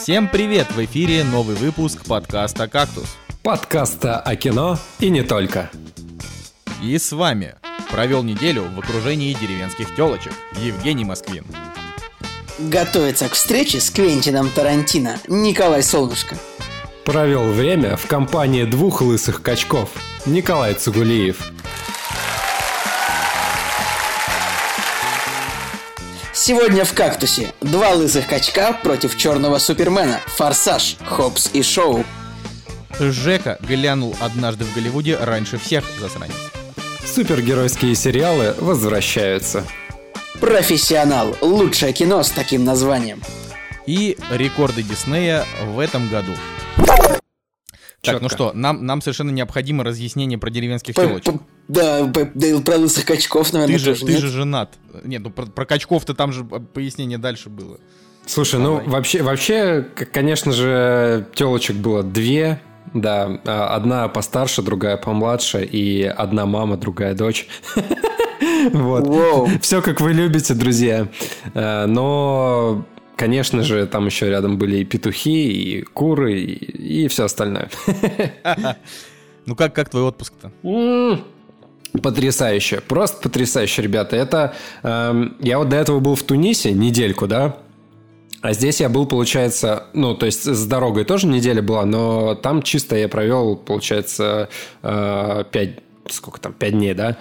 Всем привет! В эфире новый выпуск подкаста «Кактус». Подкаста о кино и не только. И с вами провел неделю в окружении деревенских телочек Евгений Москвин. Готовится к встрече с Квентином Тарантино Николай Солнышко. Провел время в компании двух лысых качков Николай Цугулиев. Сегодня в «Кактусе» два лысых качка против черного супермена «Форсаж», «Хопс» и «Шоу». Жека глянул однажды в Голливуде раньше всех, засранец. Супергеройские сериалы возвращаются. «Профессионал» – лучшее кино с таким названием. И рекорды Диснея в этом году. Так, ну что, нам, нам совершенно необходимо разъяснение про деревенских телочек. Да, про лысых качков, наверное, Ты же, тоже ты нет. же женат. Нет, ну про, про качков-то там же пояснение дальше было. Слушай, ну Давай. вообще, вообще, к- конечно же, телочек было две. Да, а, одна постарше, другая помладше, и одна мама, другая дочь. Вот. Все как вы любите, друзья. Э, Но, конечно же, там еще рядом были и петухи, и куры, и, все остальное. Ну как, как твой отпуск-то? Потрясающе, просто потрясающе, ребята. Это эм, я вот до этого был в Тунисе недельку, да. А здесь я был, получается, ну, то есть с дорогой тоже неделя была, но там чисто я провел, получается, э, пять, сколько там, пять дней, да.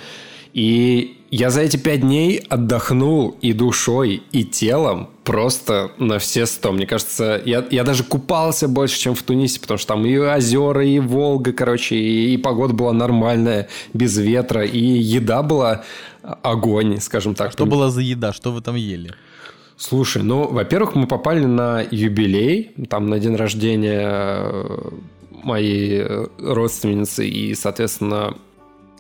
И я за эти пять дней отдохнул и душой, и телом просто на все сто. Мне кажется, я, я даже купался больше, чем в Тунисе, потому что там и озера, и Волга, короче, и, и погода была нормальная, без ветра, и еда была огонь, скажем так. Что была за еда? Что вы там ели? Слушай, ну, во-первых, мы попали на юбилей, там на день рождения э, моей э, родственницы, и, соответственно,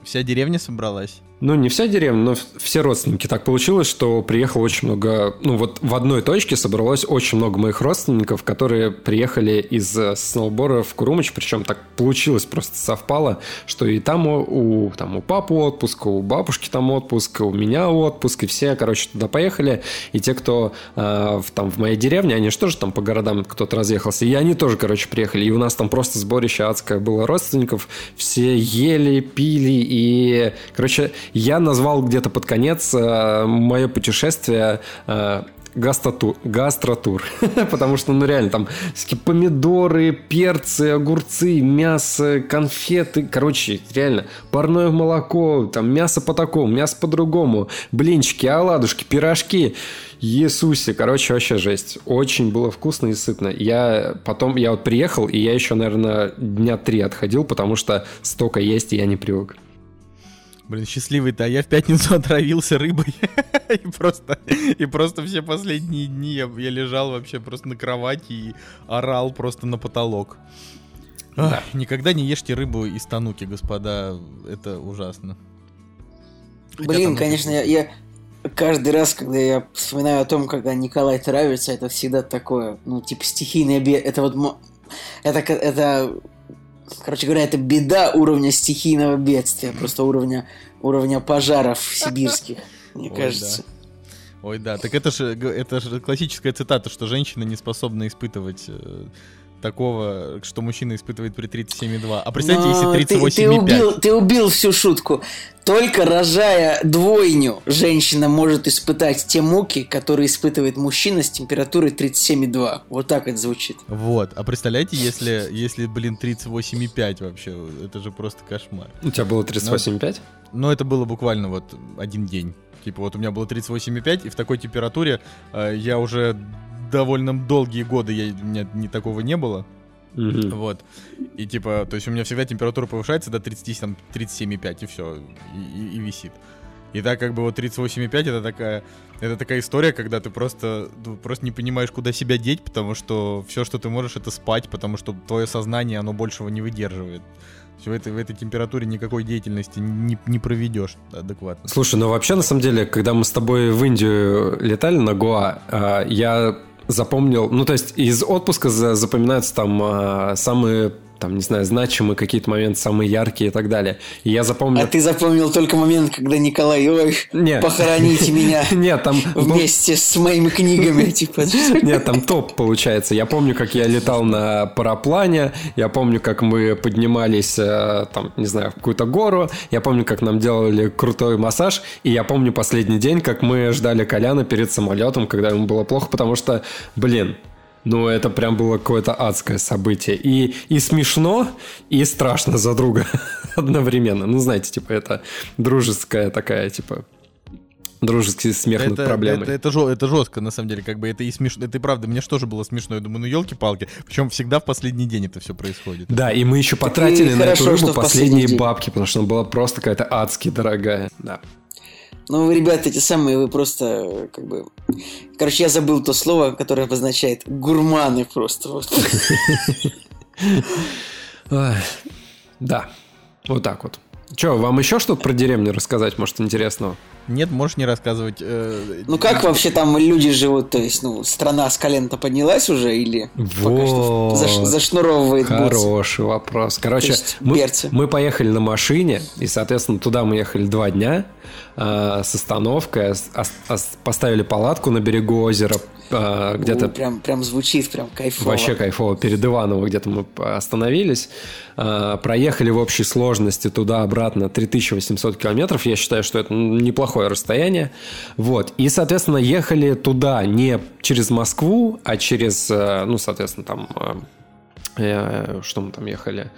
Вся деревня собралась? Ну, не вся деревня, но все родственники. Так получилось, что приехало очень много... Ну, вот в одной точке собралось очень много моих родственников, которые приехали из э, сноубора в Курумыч. Причем так получилось, просто совпало, что и там у, там у папы отпуск, у бабушки там отпуск, у меня отпуск, и все, короче, туда поехали. И те, кто э, в, там в моей деревне, они же тоже там по городам кто-то разъехался, и они тоже, короче, приехали. И у нас там просто сборище адское было родственников. Все ели, пили, и, короче, я назвал где-то под конец э, мое путешествие э, гастротур, гастротур. потому что, ну реально, там всякие помидоры, перцы, огурцы, мясо, конфеты, короче, реально, парное молоко, там мясо по такому, мясо по-другому, блинчики, оладушки, пирожки. Иисусе, короче, вообще жесть. Очень было вкусно и сытно. Я потом, я вот приехал, и я еще, наверное, дня три отходил, потому что столько есть, и я не привык. Блин, счастливый-то, а я в пятницу отравился рыбой. и просто, и просто все последние дни я, я лежал вообще просто на кровати и орал просто на потолок. Ах, Никогда не ешьте рыбу из тануки, господа, это ужасно. Хотя Блин, там конечно, я, я каждый раз, когда я вспоминаю о том, когда Николай травится, это всегда такое, ну, типа, стихийное бед... Это вот... мо- Это, это... Короче говоря, это беда уровня стихийного бедствия, просто уровня, уровня пожаров сибирских, мне Ой, кажется. Ой, да, так это же это же классическая цитата, что женщина не способна испытывать э, такого, что мужчина испытывает при 37,2. А представьте, Но если ты, ты 38,5. убил, ты убил всю шутку. Только рожая двойню, женщина может испытать те муки, которые испытывает мужчина с температурой 37,2. Вот так это звучит. Вот, а представляете, если, если, блин, 38,5 вообще, это же просто кошмар. У тебя было 38,5? Но это было буквально вот один день. Типа вот у меня было 38,5, и в такой температуре э, я уже довольно долгие годы, я, у меня ни такого не было. Мгм. Вот. И типа, то есть у меня всегда температура повышается до 30, там, 37,5, и все, и, и- и висит. И так как бы вот 38,5 это такая, это такая история, когда ты просто, ну, просто не понимаешь, куда себя деть, потому что все, что ты можешь, это спать, потому что твое сознание, оно большего не выдерживает. В этой, в этой температуре никакой деятельности не, не проведешь адекватно. Слушай, ну вообще, на самом деле, когда мы с тобой в Индию летали на Гоа, а, я запомнил, ну то есть из отпуска за- запоминаются там а, самые там, не знаю, значимые какие-то моменты, самые яркие и так далее. И я запомнил... А ты запомнил только момент, когда Николай, ой, Нет. похороните меня Нет, там... вместе с моими книгами, типа. Нет, там топ получается. Я помню, как я летал на параплане, я помню, как мы поднимались, э, там, не знаю, в какую-то гору, я помню, как нам делали крутой массаж, и я помню последний день, как мы ждали Коляна перед самолетом, когда ему было плохо, потому что, блин, ну, это прям было какое-то адское событие. И, и смешно, и страшно за друга одновременно. Ну, знаете, типа, это дружеская такая, типа, дружеский смех это, над проблемой. Это, это, это, это жестко, на самом деле, как бы это и смешно. Это и правда, мне что же было смешно. Я думаю, ну елки-палки. Причем всегда в последний день это все происходит. Да, и мы еще потратили на эту рыбу последние бабки, потому что она была просто какая-то адски дорогая. Да. Ну, ребята, эти самые, вы просто, как бы... Короче, я забыл то слово, которое обозначает гурманы просто. Да, вот так вот. Че, вам еще что-то про деревню рассказать, может, интересного? Нет, можешь не рассказывать. Э, ну как вообще там люди живут? То есть, ну, страна с колен-то поднялась уже или вот. пока что заш, зашнуровывает Хороший бутсы? вопрос. Короче, мы, мы поехали на машине, и, соответственно, туда мы ехали два дня э, с остановкой, а, а, поставили палатку на берегу озера, э, где-то... О, прям, прям звучит, прям кайфово. Вообще кайфово. Перед Иваново где-то мы остановились, э, проехали в общей сложности туда-обратно 3800 километров. Я считаю, что это неплохое расстояние. Вот. И, соответственно, ехали туда не через Москву, а через, э, ну, соответственно, там... Э, э, что мы там ехали?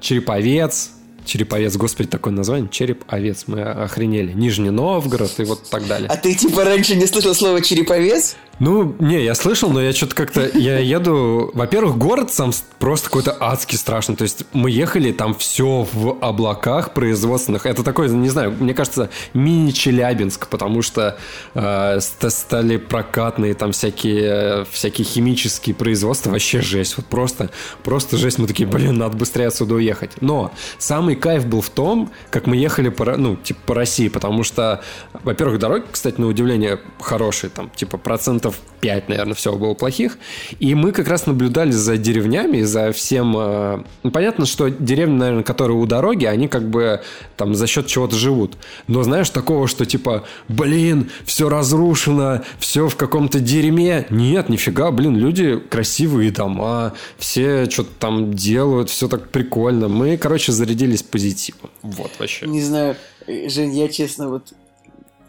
Череповец, Череповец, господи, такое название. Череп, овец. Мы охренели. Нижний Новгород и вот так далее. А ты типа раньше не слышал слово череповец? Ну, не, я слышал, но я что-то как-то... Я еду... Во-первых, город сам просто какой-то адский страшный. То есть мы ехали, там все в облаках производственных. Это такой, не знаю, мне кажется, мини-Челябинск, потому что э, стали прокатные там всякие, всякие химические производства. Вообще жесть. Вот просто, просто жесть. Мы такие, блин, надо быстрее отсюда уехать. Но самый кайф был в том, как мы ехали по, ну, типа, по России, потому что, во-первых, дороги, кстати, на удивление, хорошие. Там, типа, процентов 5, наверное, всего было плохих. И мы как раз наблюдали за деревнями, за всем... Э, ну, понятно, что деревни, наверное, которые у дороги, они как бы там за счет чего-то живут. Но знаешь, такого, что типа, блин, все разрушено, все в каком-то дерьме. Нет, нифига, блин, люди красивые дома, все что-то там делают, все так прикольно. Мы, короче, зарядились позитивом. Вот вообще. Не знаю, Жень, я честно, вот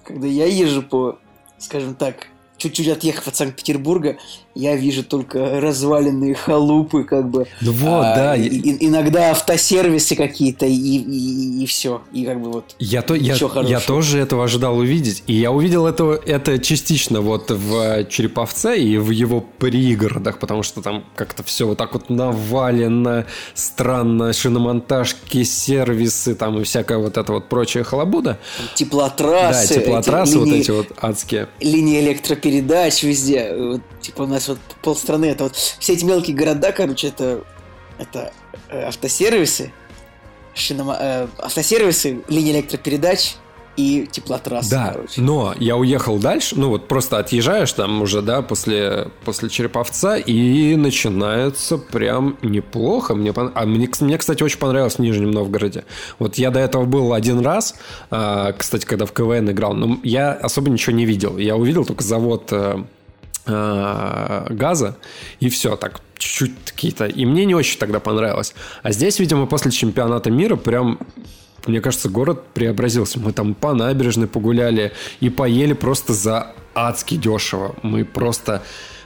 когда я езжу по, скажем так, чуть-чуть отъехав от Санкт-Петербурга, я вижу только разваленные халупы, как бы. Ну вот, а, да. И, и, иногда автосервисы какие-то, и, и, и все. И как бы вот. Я, то, я, я тоже этого ожидал увидеть. И я увидел это, это частично вот в Череповце и в его пригородах, потому что там как-то все вот так вот навалено, странно, шиномонтажки, сервисы, там и всякая вот эта вот прочая халабуда. Теплотрассы. Да, теплотрассы эти, вот линии, эти вот адские. Линии электропередач везде. Вот, типа у нас нас вот полстраны, это вот все эти мелкие города, короче, это, это э, автосервисы, шинома, э, автосервисы, линии электропередач, и теплотрасса. Да, короче. но я уехал дальше, ну вот просто отъезжаешь там уже, да, после, после Череповца, и начинается прям неплохо. Мне, а мне, мне, кстати, очень понравилось в Нижнем Новгороде. Вот я до этого был один раз, э, кстати, когда в КВН играл, но я особо ничего не видел. Я увидел только завод... Э, газа, и все, так чуть-чуть какие-то... И мне не очень тогда понравилось. А здесь, видимо, после чемпионата мира прям мне кажется, город преобразился. Мы там по набережной погуляли и поели просто за адски дешево. Мы просто,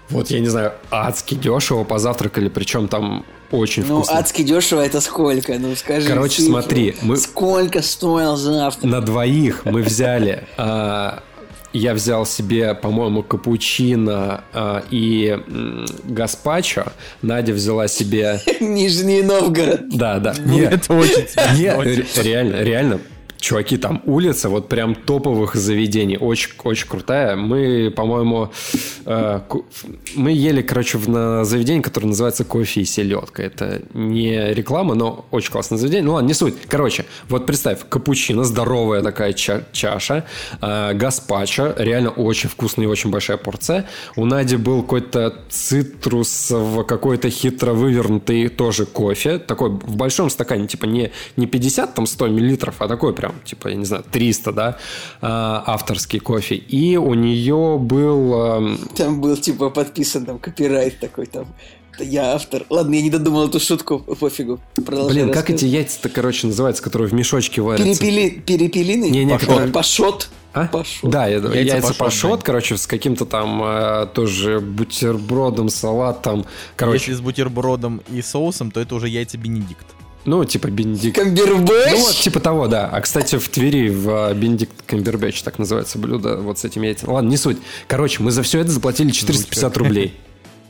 вот я не знаю, адски дешево позавтракали, причем там очень ну, вкусно. Ну, адски дешево это сколько? Ну, скажи. Короче, цифру. смотри. Мы... Сколько стоил завтрак? На двоих мы взяли а, я взял себе, по-моему, капучино э, и э, гаспачо. Надя взяла себе... Нижний Новгород. Да, да. Нет, это очень Нет, реально, реально чуваки, там улица вот прям топовых заведений, очень, очень крутая. Мы, по-моему, э, мы ели, короче, в, на заведении, которое называется «Кофе и селедка». Это не реклама, но очень классное заведение. Ну ладно, не суть. Короче, вот представь, капучино, здоровая такая ча чаша, э, гаспачо, реально очень вкусная и очень большая порция. У Нади был какой-то цитрусово какой-то хитро вывернутый тоже кофе, такой в большом стакане, типа не, не 50, там 100 миллилитров, а такой прям, типа, я не знаю, 300, да, а, авторский кофе. И у нее был... Там был, типа, подписан там копирайт такой там. Я автор. Ладно, я не додумал эту шутку, пофигу. Продолжай Блин, как эти яйца-то, короче, называются, которые в мешочке варятся? Перепели... Перепелины? Не, не, пашот. Которые... пашот. А? Пашот. Да, яйца, яйца пашот, пашот короче, с каким-то там э, тоже бутербродом, салатом. Короче. Если с бутербродом и соусом, то это уже яйца Бенедикт. Ну, типа Бенедикт. Камбербэтч? Ну, вот, типа того, да. А, кстати, в Твери в Бенедикт Камбербэтч так называется блюдо вот с этими яйцами. Ладно, не суть. Короче, мы за все это заплатили 450 рублей.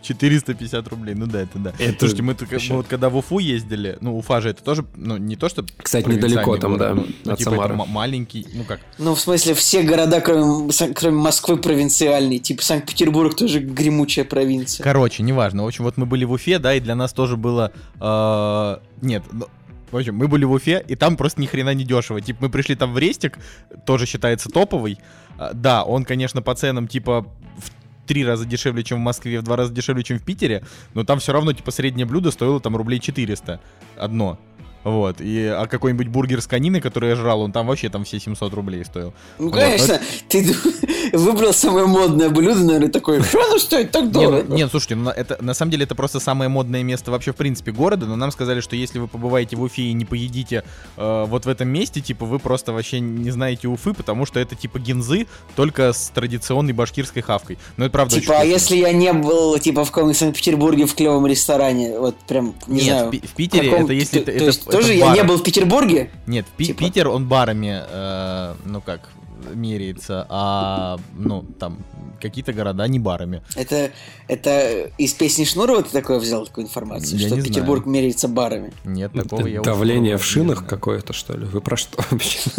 450 рублей, ну да, это да. Это Слушайте, мы, мы вот когда в Уфу ездили, ну Уфа же это тоже, ну не то, что... Кстати, недалеко там, да, ну, от типа Самары. маленький, ну как? Ну в смысле все города, кроме, кроме Москвы, провинциальные. Типа Санкт-Петербург тоже гремучая провинция. Короче, неважно. В общем, вот мы были в Уфе, да, и для нас тоже было... Э, нет, ну, в общем, мы были в Уфе, и там просто ни хрена не дешево. Типа, мы пришли там в Рестик, тоже считается топовый. А, да, он, конечно, по ценам, типа, в три раза дешевле, чем в Москве, в два раза дешевле, чем в Питере, но там все равно, типа, среднее блюдо стоило там рублей 400 одно. Вот. И, а какой-нибудь бургер с кониной, который я жрал, он там вообще там все 700 рублей стоил. Ну, конечно. Вот. Ты выбрал самое модное блюдо, наверное, такое, что оно стоит так дорого? Нет, нет слушайте, ну, это, на самом деле это просто самое модное место вообще в принципе города, но нам сказали, что если вы побываете в Уфе и не поедите э, вот в этом месте, типа вы просто вообще не знаете Уфы, потому что это типа гинзы, только с традиционной башкирской хавкой. Но это правда Типа, а если я не был, типа, в каком-нибудь Санкт-Петербурге в клевом ресторане, вот прям, не нет, знаю. в, в Питере каком... это если... То, это, то есть это тоже я не был в Петербурге? Нет, Пи- типа. Питер, он барами, э, ну как, меряется, а, ну, там, какие-то города не барами. Это, это из песни Шнурова ты такое взял, такую информацию, я что Петербург знаю. меряется барами? Нет, такого я Давление в шинах какое-то, что ли? Вы про что вообще?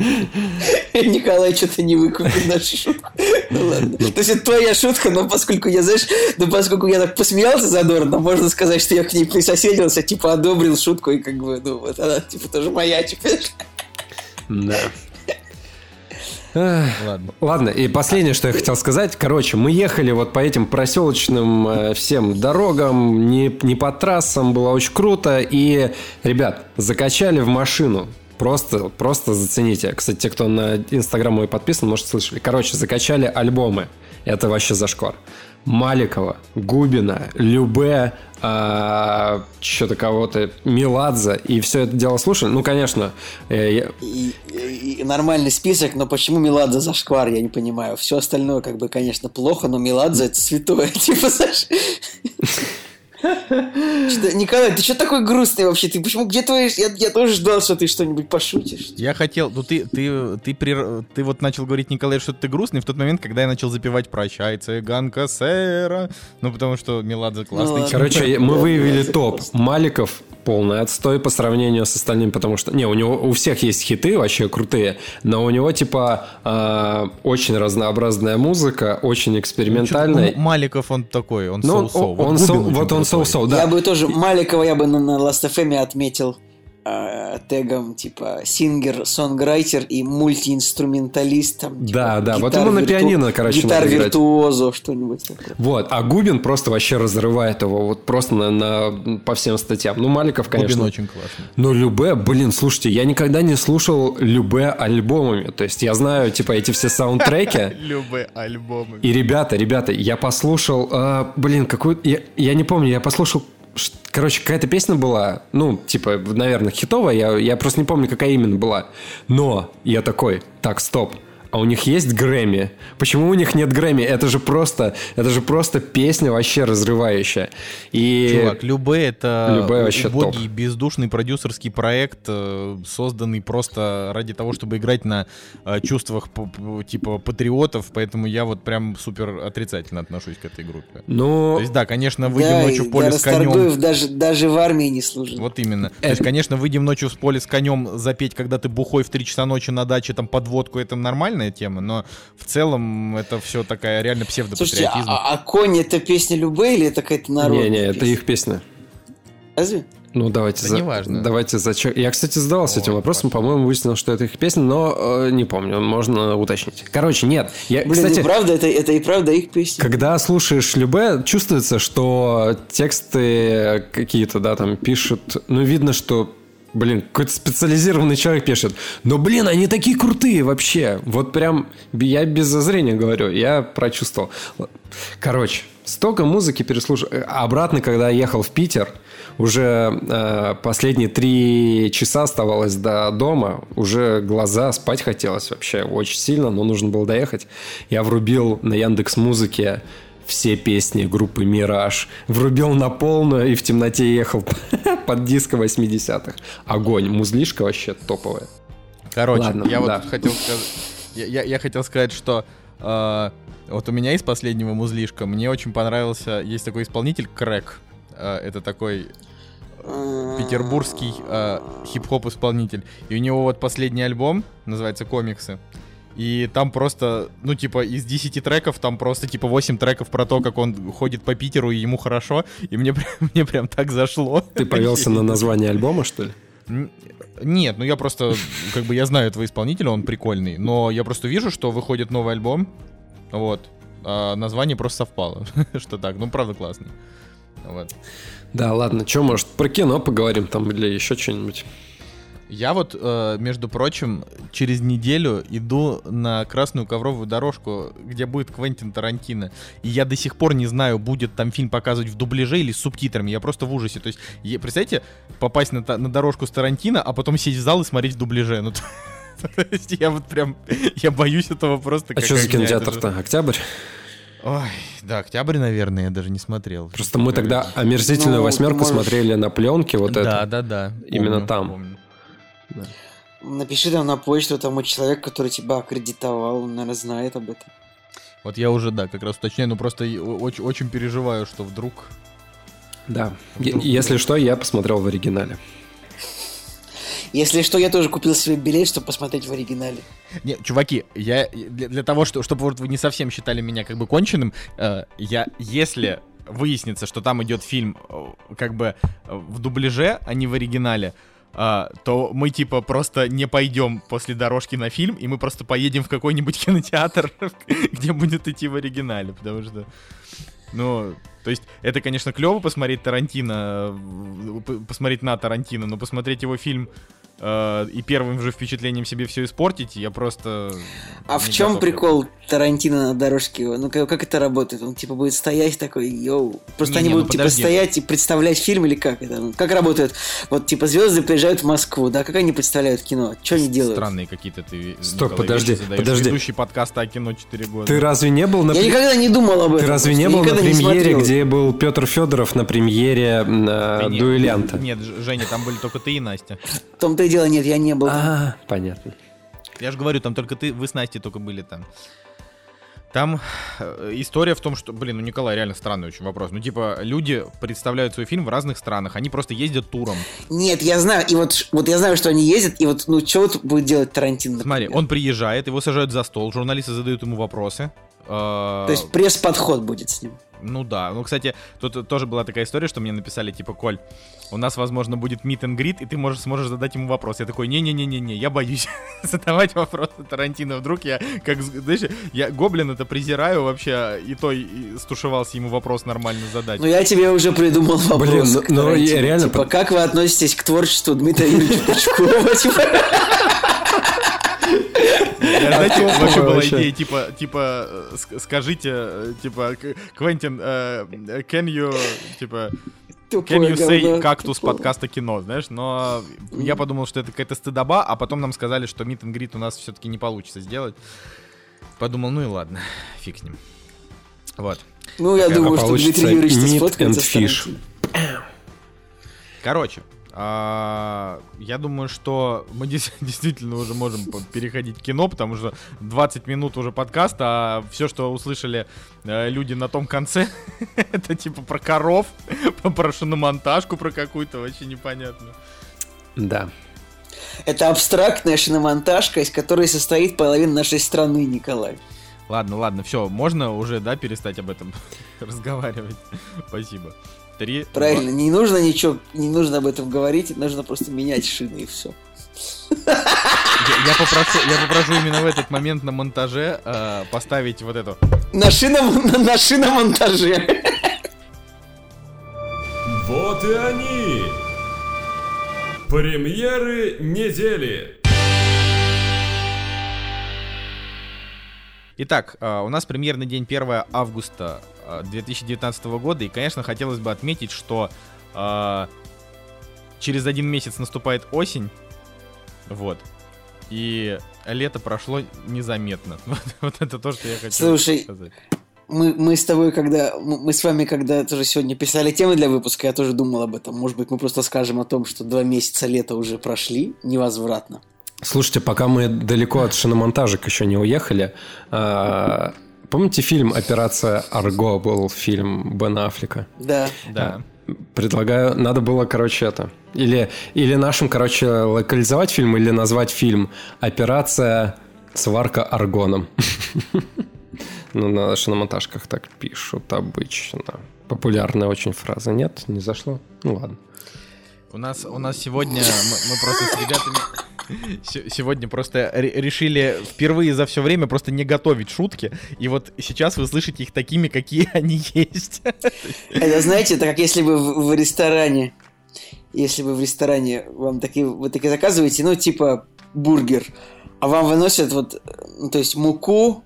Николай что-то не выкупил нашу шутку. Ну ладно. Ну. То есть это твоя шутка, но поскольку я, знаешь, ну поскольку я так посмеялся задорно, можно сказать, что я к ней присоседился, типа одобрил шутку, и как бы, ну вот она, типа, тоже моя теперь. Да. Ладно. Ладно, и последнее, что я хотел сказать. Короче, мы ехали вот по этим проселочным э, всем дорогам, не, не по трассам, было очень круто. И, ребят, закачали в машину. Просто, просто зацените. Кстати, те, кто на Инстаграм мой подписан, может, слышали. Короче, закачали альбомы. Это вообще зашквар. Маликова, Губина, Любе, а, что-то кого-то, Меладзе, и все это дело слушали. Ну, конечно. Э, я... и, и, и нормальный список, но почему Меладзе зашквар, я не понимаю. Все остальное, как бы, конечно, плохо, но Меладзе это святое. Типа, знаешь... Что, Николай, ты что такой грустный вообще? Ты почему где твои? Я, я тоже ждал, что ты что-нибудь пошутишь. Я хотел, ну ты, ты, ты, при, ты вот начал говорить, Николай, что ты грустный в тот момент, когда я начал запевать «Прощай, цыганка сэра», ну потому что Меладзе классный. Ну, Короче, мы выявили топ. Маликов полный отстой по сравнению с остальными, потому что, не, у него у всех есть хиты вообще крутые, но у него типа э, очень разнообразная музыка, очень экспериментальная. Ну, Маликов он такой, он ну, соу-соу. Он, вот, он, вот он соу-соу, да. Я бы тоже Маликова я бы на, на Last FM отметил э, тегом типа сингер, сонграйтер и мультиинструменталист. Там, типа, да, да, вот ему на пианино, короче, Гитар виртуозо, что-нибудь такое. Вот, а Губин просто вообще разрывает его вот просто на, на, по всем статьям. Ну, Маликов, конечно. Губин очень классный. Но Любе, блин, слушайте, я никогда не слушал Любе альбомами. То есть я знаю, типа, эти все саундтреки. Любе альбомами. И ребята, ребята, я послушал, а, блин, какую... Я не помню, я послушал Короче, какая-то песня была, ну, типа, наверное, хитовая, я, я просто не помню, какая именно была. Но я такой, так, стоп, а у них есть Грэмми. Почему у них нет Грэмми? Это же просто, это же просто песня вообще разрывающая. И... Чувак, Любэ это Любэ вообще убогий, топ. бездушный продюсерский проект, э, созданный просто ради того, чтобы играть на э, чувствах типа патриотов, поэтому я вот прям супер отрицательно отношусь к этой группе. Ну, То есть, да, конечно, выйдем Да, ночью в поле да, с конем. Даже, даже в армии не служит. Вот именно. То есть, конечно, выйдем ночью в поле с конем запеть, когда ты бухой в 3 часа ночи на даче, там подводку, это нормальная тема, но в целом это все такая реально Слушайте, псевдопатриотизм. а, а конь это песня Любэ или это какая-то народная не-не, это их песня. Разве? Ну, давайте, Да за- неважно. давайте зачем. Я, кстати, задавался Ой, этим вопросом, по-моему, выяснил, что это их песня, но э, не помню, можно уточнить. Короче, нет. Я, Блин, кстати, и правда, это, это и правда их песня. Когда слушаешь Любе, чувствуется, что тексты какие-то, да, там пишут, ну, видно, что Блин, какой-то специализированный человек пишет. Но, блин, они такие крутые вообще. Вот прям, я без зазрения говорю, я прочувствовал. Короче, столько музыки переслушал. Обратно, когда я ехал в Питер, уже э, последние три часа оставалось до дома, уже глаза спать хотелось вообще очень сильно, но нужно было доехать. Я врубил на Яндекс Музыке все песни группы «Мираж», врубил на полную и в темноте ехал под диско 80-х. Огонь, музлишка вообще топовая. Короче, Ладно, я да. вот хотел сказать, я, я- я хотел сказать, что э, вот у меня из последнего музлишка мне очень понравился, есть такой исполнитель Крэк, Э, это такой петербургский э, хип-хоп исполнитель, и у него вот последний альбом называется "Комиксы", и там просто, ну, типа, из 10 треков, там просто, типа, 8 треков про то, как он ходит по Питеру, и ему хорошо, и мне, мне прям так зашло. Ты повелся на название альбома, что ли? Нет, ну я просто, как бы я знаю этого исполнителя, он прикольный, но я просто вижу, что выходит новый альбом, вот, а название просто совпало, что так, ну правда классный. Вот. Да, ладно, что, может, про кино поговорим там или еще что-нибудь? Я вот, э, между прочим, через неделю иду на красную ковровую дорожку, где будет Квентин Тарантино. И я до сих пор не знаю, будет там фильм показывать в дубляже или с субтитрами. Я просто в ужасе. То есть, представьте, попасть на, на дорожку с Тарантино, а потом сесть в зал и смотреть в дубляже. Ну, то есть я вот прям, я боюсь этого просто. А что за кинотеатр-то? Октябрь? Ой, да, октябрь, наверное, я даже не смотрел. Просто мы тогда омерзительную Ну, восьмерку смотрели на пленке вот да, это. да, да. Именно помню, там. Помню. Напиши там на почту тому человек, который тебя аккредитовал, он, наверное, знает об этом. Вот я уже, да, как раз уточняю, но просто и о- очень, очень переживаю, что вдруг Да. Вдруг- Если что, я посмотрел в оригинале. Если что, я тоже купил себе билет, чтобы посмотреть в оригинале. Не, чуваки, я для, для того, что, чтобы вот вы не совсем считали меня как бы конченым, э, я, если выяснится, что там идет фильм э, как бы э, в дубляже, а не в оригинале, э, то мы типа просто не пойдем после дорожки на фильм, и мы просто поедем в какой-нибудь кинотеатр, где будет идти в оригинале, потому что, ну, то есть это, конечно, клево посмотреть Тарантино, посмотреть на Тарантино, но посмотреть его фильм э, и первым же впечатлением себе все испортить, я просто... А в чем готов. прикол Тарантино на дорожке? Ну как, как это работает? Он типа будет стоять такой, йоу. Просто Не, они не, ну будут типа подожди. стоять и представлять фильм или как это? Ну, Как работает? Вот типа звезды приезжают в Москву, да? Как они представляют кино? Что они делают? Странные какие-то ты, Стоп, Николай, подожди, подожди. Ведущий подкаста о кино 4 года. Ты разве не был на... Я никогда не думал об этом. Ты разве не был на премьере, где был Петр Федоров на премьере э, нет, дуэлянта? Нет, Женя, там были только ты и Настя. И дело, нет, я не был. А, понятно. Я же говорю, там только ты, вы с Настей только были там. Там э, история в том, что, блин, ну Николай, реально странный очень вопрос. Ну, типа, люди представляют свой фильм в разных странах, они просто ездят туром. Нет, я знаю, и вот, вот я знаю, что они ездят, и вот, ну, что вот будет делать Тарантино? Смотри, например? он приезжает, его сажают за стол, журналисты задают ему вопросы. Э, То есть пресс-подход будет с ним. Ну да. Ну, кстати, тут тоже была такая история, что мне написали, типа, Коль, у нас, возможно, будет meet and greet, и ты можешь, сможешь задать ему вопрос. Я такой, не-не-не-не-не, я боюсь задавать вопросы Тарантино. Вдруг я, как, знаешь, я Гоблин это презираю вообще, и то и стушевался ему вопрос нормально задать. Ну, я тебе уже придумал вопрос. Блин, ну- к ну, реально Типа, как вы относитесь к творчеству Дмитрия Юрьевича Пучкова? Я, знаете, вообще была идея, типа, типа, э, ск- скажите, э, типа, Квентин, э, can you, типа, Can you say кактус подкаста кино, знаешь, но я подумал, что это какая-то стыдоба, а потом нам сказали, что Meet and Greet у нас все-таки не получится сделать. Подумал, ну и ладно, фиг с ним. Вот. Ну, я думаю, что Дмитрий Юрьевич сфоткается фиш. Короче, а, я думаю, что мы действительно уже можем переходить к кино, потому что 20 минут уже подкаста, а все, что услышали э, люди на том конце, это типа про коров, про шиномонтажку, про какую-то вообще непонятную. Да. Это абстрактная шиномонтажка, из которой состоит половина нашей страны, Николай. Ладно, ладно, все, можно уже, да, перестать об этом разговаривать. Спасибо. Три. Правильно, два. не нужно ничего, не нужно об этом говорить, нужно просто менять шины и все. Я, я попрошу, я попрошу именно в этот момент на монтаже э, поставить вот эту. На шином, на, на шиномонтаже. Вот и они. Премьеры недели. Итак, э, у нас премьерный день 1 августа 2019 э, года. И, конечно, хотелось бы отметить, что э, через один месяц наступает осень. Вот. И лето прошло незаметно. Вот, вот это то, что я хочу Слушай, сказать. Мы, мы с тобой, когда мы с вами, когда тоже сегодня писали темы для выпуска, я тоже думал об этом. Может быть, мы просто скажем о том, что два месяца лета уже прошли невозвратно. Слушайте, пока мы далеко от шиномонтажек еще не уехали, а, Помните фильм «Операция Арго» был фильм Бена Аффлека? Да. Да. Предлагаю, надо было, короче, это... Или, или нашим, короче, локализовать фильм, или назвать фильм «Операция Сварка Аргоном». Ну, на шиномонтажках так пишут обычно. Популярная очень фраза. Нет, не зашло? Ну, ладно. У нас, у нас сегодня мы, мы просто с ребятами сегодня просто решили впервые за все время просто не готовить шутки. И вот сейчас вы слышите их такими, какие они есть. Это, знаете, это как если бы в, в ресторане, если вы в ресторане вам такие, вы такие заказываете, ну, типа бургер, а вам выносят вот, ну, то есть муку,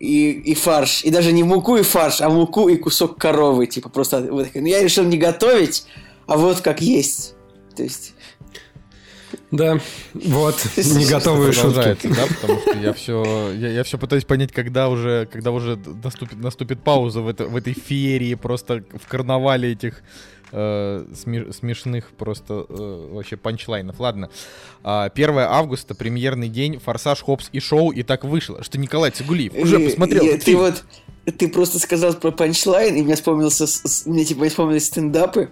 и, и фарш. И даже не муку и фарш, а муку и кусок коровы. Типа просто вот, ну, я решил не готовить, а вот как есть. То есть да, вот, не готовые шутки. Да, потому что я все, я, я все пытаюсь понять, когда уже, когда уже наступит, наступит пауза в, это, в этой феерии, просто в карнавале этих э, смешных просто э, вообще панчлайнов. Ладно, э, 1 августа, премьерный день, Форсаж, Хопс и Шоу, и так вышло, что Николай Цигулиев уже посмотрел. Ты вот, ты просто сказал про панчлайн, и мне вспомнился, мне типа вспомнились стендапы.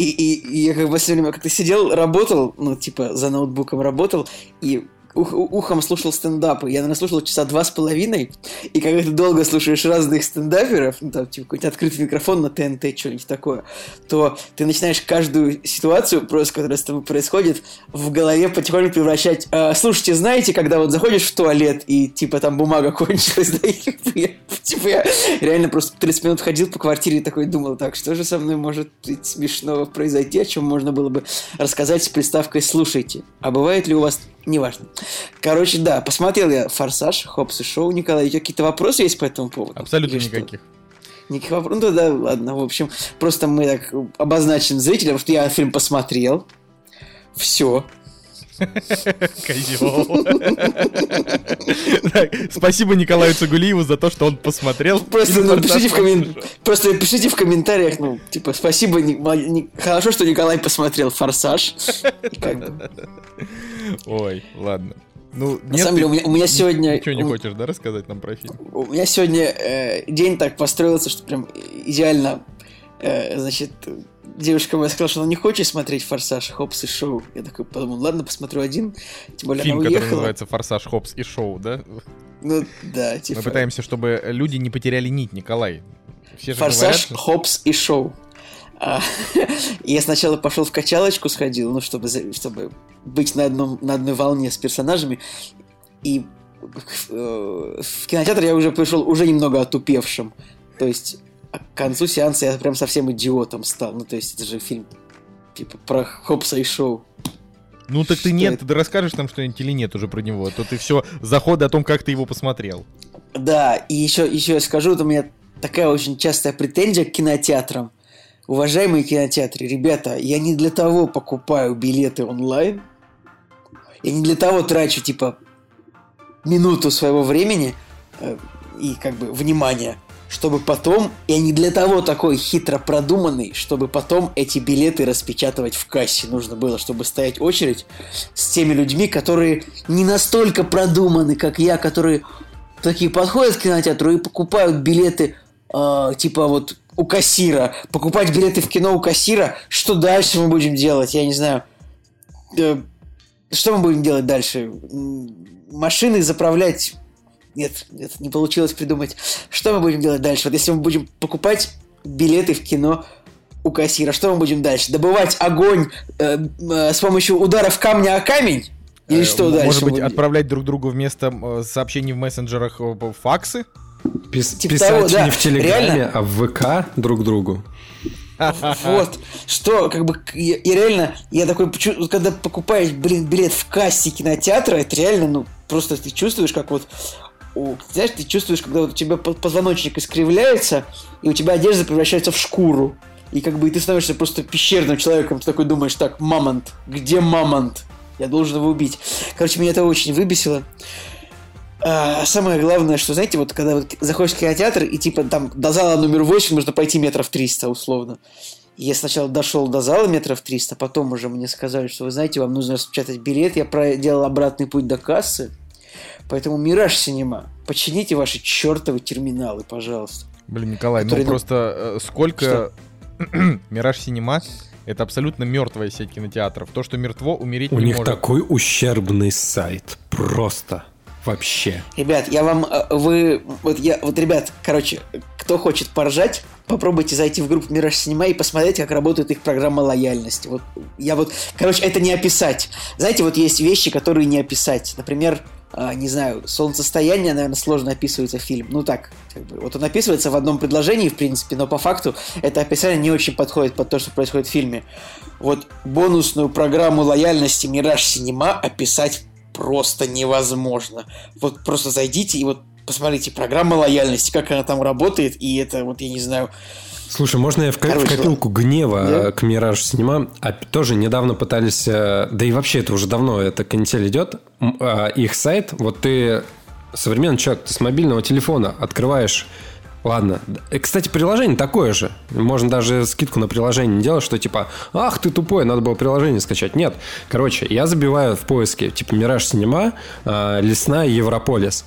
И, и, я как бы все время как-то сидел, работал, ну, типа, за ноутбуком работал, и ух, ухом слушал стендапы. Я, наверное, слушал часа два с половиной, и когда ты долго слушаешь разных стендаперов, ну, там, типа, какой-то открытый микрофон на ТНТ, что-нибудь такое, то ты начинаешь каждую ситуацию, просто, которая с тобой происходит, в голове потихоньку превращать. А, слушайте, знаете, когда вот заходишь в туалет, и, типа, там бумага кончилась, да, и, типа, я реально просто 30 минут ходил по квартире и такой думал, так, что же со мной может смешного произойти, о чем можно было бы рассказать с приставкой «слушайте». А бывает ли у вас неважно. Короче, да, посмотрел я «Форсаж», «Хопс» и «Шоу». Николай, у тебя какие-то вопросы есть по этому поводу? Абсолютно Или никаких. Что? Никаких вопросов? Ну да, ладно, в общем, просто мы так обозначим зрителям, что я фильм посмотрел. Все. Козел. Спасибо Николаю Цугулиеву за то, что он посмотрел. Просто напишите в, коммен... Просто пишите в комментариях, ну, типа, спасибо, хорошо, что Николай посмотрел «Форсаж». Ой, ладно. Ну, На нет, самом деле, у меня, у меня сегодня... Ничего не хочешь, да, рассказать нам про фильм? У меня сегодня э, день так построился, что прям идеально, э, значит, девушка моя сказала, что она не хочет смотреть «Форсаж», «Хопс» и «Шоу». Я такой подумал, ладно, посмотрю один, тем более Фильм, она уехала. который называется «Форсаж», «Хопс» и «Шоу», да? Ну, да, типа... Мы пытаемся, чтобы люди не потеряли нить, Николай. Все «Форсаж», говорят, «Хопс» и «Шоу». А, я сначала пошел в качалочку сходил, ну, чтобы, чтобы быть на, одном, на одной волне с персонажами. И э, в кинотеатр я уже пришел уже немного отупевшим. То есть к концу сеанса я прям совсем идиотом стал. Ну, то есть это же фильм типа про Хопса и Шоу. Ну так ты нет, это? ты расскажешь нам что-нибудь или нет уже про него, а то ты все заходы о том, как ты его посмотрел. Да, и еще, еще я скажу, вот у меня такая очень частая претензия к кинотеатрам. Уважаемые кинотеатры, ребята, я не для того покупаю билеты онлайн, я не для того трачу, типа, минуту своего времени э, и, как бы, внимания, чтобы потом, я не для того такой хитро продуманный, чтобы потом эти билеты распечатывать в кассе. Нужно было, чтобы стоять очередь с теми людьми, которые не настолько продуманы, как я, которые такие подходят к кинотеатру и покупают билеты, э, типа вот у кассира. Покупать билеты в кино у кассира. Что дальше мы будем делать? Я не знаю. Э, что мы будем делать дальше? Машины заправлять? Нет, нет, не получилось придумать. Что мы будем делать дальше? Вот если мы будем покупать билеты в кино у кассира, что мы будем дальше? Добывать огонь э, э, с помощью ударов камня о камень? Или Э, что м- дальше? Может быть, отправлять друг другу вместо э, сообщений в мессенджерах факсы? Пис- Типа писать того, да. не в Телеграме, Реально? а в ВК друг другу. Вот, что, как бы, я, я реально, я такой, когда покупаешь, блин, билет в кассе кинотеатра, это реально, ну, просто ты чувствуешь, как вот, у- знаешь, ты чувствуешь, когда вот у тебя по- позвоночник искривляется, и у тебя одежда превращается в шкуру, и как бы и ты становишься просто пещерным человеком, ты такой думаешь, так, мамонт, где мамонт? Я должен его убить. Короче, меня это очень выбесило. А, самое главное, что, знаете, вот когда вот заходишь в кинотеатр, и типа там до зала номер 8 нужно пойти метров 300, условно. Я сначала дошел до зала метров 300, потом уже мне сказали, что вы знаете, вам нужно распечатать билет. Я проделал обратный путь до кассы. Поэтому Мираж Синема, почините ваши чертовы терминалы, пожалуйста. Блин, Николай, ну ну, просто э, сколько... Мираж Синема — это абсолютно мертвая сеть кинотеатров. То, что мертво, умереть У не них может. такой ущербный сайт. Просто. Вообще. Ребят, я вам, э, вы, вот я, вот, ребят, короче, кто хочет поржать, попробуйте зайти в группу Мираж Синема и посмотреть, как работает их программа лояльности. Вот я вот, короче, это не описать. Знаете, вот есть вещи, которые не описать. Например, а, не знаю, солнцестояние, наверное, сложно описывается фильм. Ну так, как бы, вот он описывается в одном предложении, в принципе, но по факту это описание не очень подходит под то, что происходит в фильме. Вот бонусную программу лояльности Мираж Синема описать просто невозможно. Вот просто зайдите и вот посмотрите программа лояльности, как она там работает, и это вот, я не знаю, Слушай, можно я в, ко- в Короче, копилку гнева да. к Миражу Синема? А тоже недавно пытались, э, да и вообще это уже давно, это канитель идет, а, их сайт, вот ты современный человек, ты с мобильного телефона открываешь Ладно. Э, Кстати, приложение такое же. Можно даже скидку на приложение не делать, что типа, ах, ты тупой, надо было приложение скачать. Нет. Короче, я забиваю в поиске, типа, Мираж Синема, э, Лесная Европолис.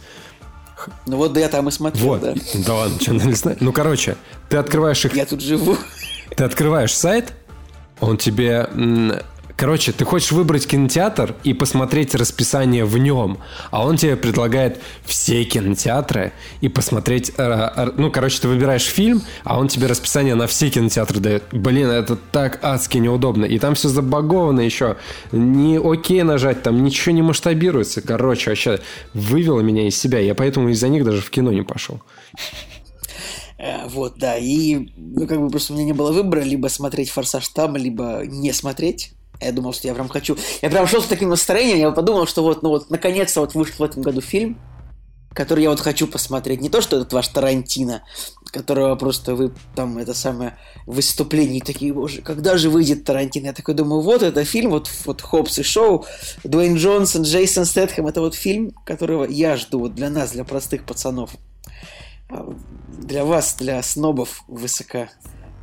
ну вот да я там и смотрел, Вот. да. Да ладно, что на Лесная? Ну, короче, ты открываешь их Я тут живу. ты открываешь сайт, он тебе... Короче, ты хочешь выбрать кинотеатр и посмотреть расписание в нем, а он тебе предлагает все кинотеатры и посмотреть... э, Ну, короче, ты выбираешь фильм, а он тебе расписание на все кинотеатры дает. Блин, это так адски неудобно. И там все забаговано еще. Не окей нажать, там ничего не масштабируется. Короче, вообще вывело меня из себя. Я поэтому из-за них даже в кино не пошел. Э, Вот, да, и, ну, как бы просто у меня не было выбора, либо смотреть «Форсаж» там, либо не смотреть. Я думал, что я прям хочу... Я прям шел с таким настроением, я подумал, что вот, ну вот, наконец-то вот вышел в этом году фильм, который я вот хочу посмотреть. Не то, что этот ваш Тарантино, которого просто вы там, это самое, в выступлении такие, боже, когда же выйдет Тарантино? Я такой думаю, вот это фильм, вот, вот Хопс и Шоу, Дуэйн Джонсон, Джейсон Стэтхэм, это вот фильм, которого я жду вот для нас, для простых пацанов. А Для вас, для снобов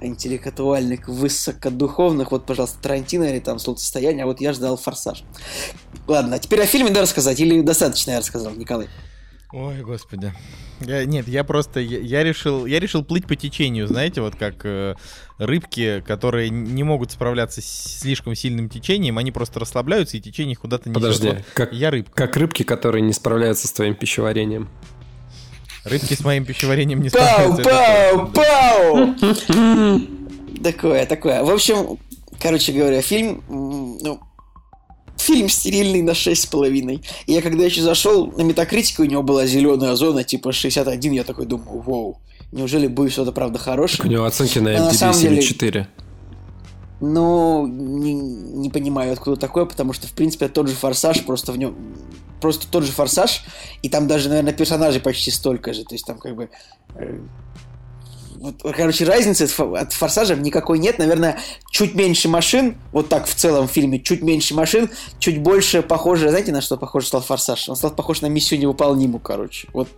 высокоинтеллектуальных, высокодуховных, вот, пожалуйста, Тарантино или там Солнцестояние, а вот я ждал Форсаж. Ладно, а теперь о фильме да рассказать, или достаточно я рассказал, Николай? Ой, господи. Я- нет, я просто, я, я решил, я решил плыть по течению, знаете, вот как э, рыбки, которые не могут справляться с слишком сильным течением, они просто расслабляются и течение куда-то несет. Подожди, Вот как, Я рыбка. как рыбки, которые не справляются с твоим пищеварением. Рыбки с моим пищеварением не Пау, пау, пау! Такое, такое. В общем, короче говоря, фильм, ну, фильм стерильный на 6,5. И я когда еще зашел, на метакритике у него была зеленая зона, типа 61, я такой думаю, вау, неужели будет что-то правда У хорошее? него оценки на на MDB самом деле- 7,4. Ну, не, не понимаю, откуда такое, потому что, в принципе, тот же форсаж, просто в нем. Просто тот же форсаж, и там даже, наверное, персонажей почти столько же. То есть там как бы. э, вот, короче, разницы от фо- от «Форсажа» никакой нет. Наверное, чуть меньше машин, вот так в целом в фильме, чуть меньше машин, чуть больше похоже, знаете, на что похож стал «Форсаж»? Он стал похож на «Миссию невыполнимую», короче. Вот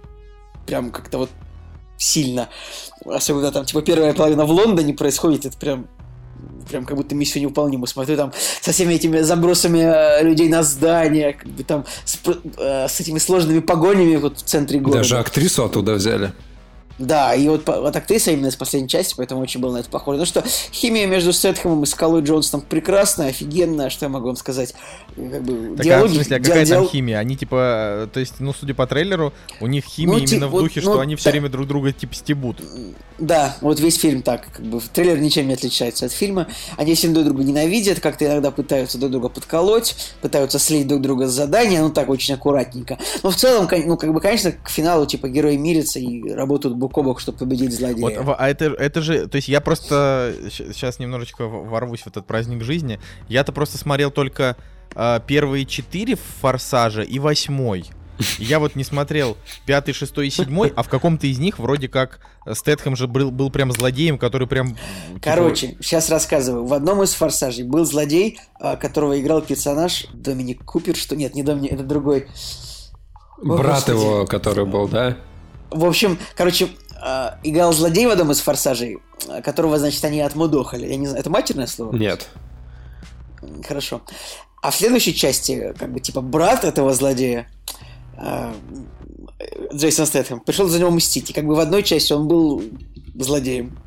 прям как-то вот сильно. Особенно там, типа, первая половина в Лондоне происходит, это прям прям как будто миссию невыполнимую. Смотрю там со всеми этими забросами э, людей на здание, как бы там с, э, с этими сложными погонями вот в центре города. Даже актрису оттуда взяли. Да, и вот, вот актриса именно из последней части, поэтому очень было на это похоже. Ну что, химия между Стэтхэмом и Скалой Джонсоном прекрасная, офигенная, что я могу вам сказать. Как бы, Так, а, диалоги, в смысле, а какая там диал- химия? Они типа, э, то есть, ну, судя по трейлеру, у них химия Ну, ти- именно в вот, духе, ну, что они все да. время друг друга типа стебут. Да, вот весь фильм так, как бы трейлер ничем не отличается от фильма. Они все друг друга ненавидят, как-то иногда пытаются друг друга подколоть, пытаются слить друг друга с задания, ну так очень аккуратненько. Но в целом, ну как бы, конечно, к финалу типа герои мирятся и работают бок о бок, чтобы победить злодея. Вот, а это, это же, то есть я просто сейчас немножечко ворвусь в этот праздник жизни. Я-то просто смотрел только а, первые четыре форсажа и восьмой. Я вот не смотрел пятый, шестой и седьмой, а в каком-то из них вроде как Стэтхэм же был, был прям злодеем, который прям... типа, Короче, сейчас рассказываю. В одном из форсажей был злодей, а, которого играл персонаж Доминик Купер, что нет, не Доминик, это другой. О, Брат Господи. его, который был, да? В общем, короче, а, играл злодей в одном из форсажей, а, которого, значит, они отмудохали. Я не знаю, это матерное слово? Нет. Хорошо. А в следующей части, как бы, типа, брат этого злодея, а, Джейсон Стэтхэм, пришел за него мстить. И как бы в одной части он был злодеем.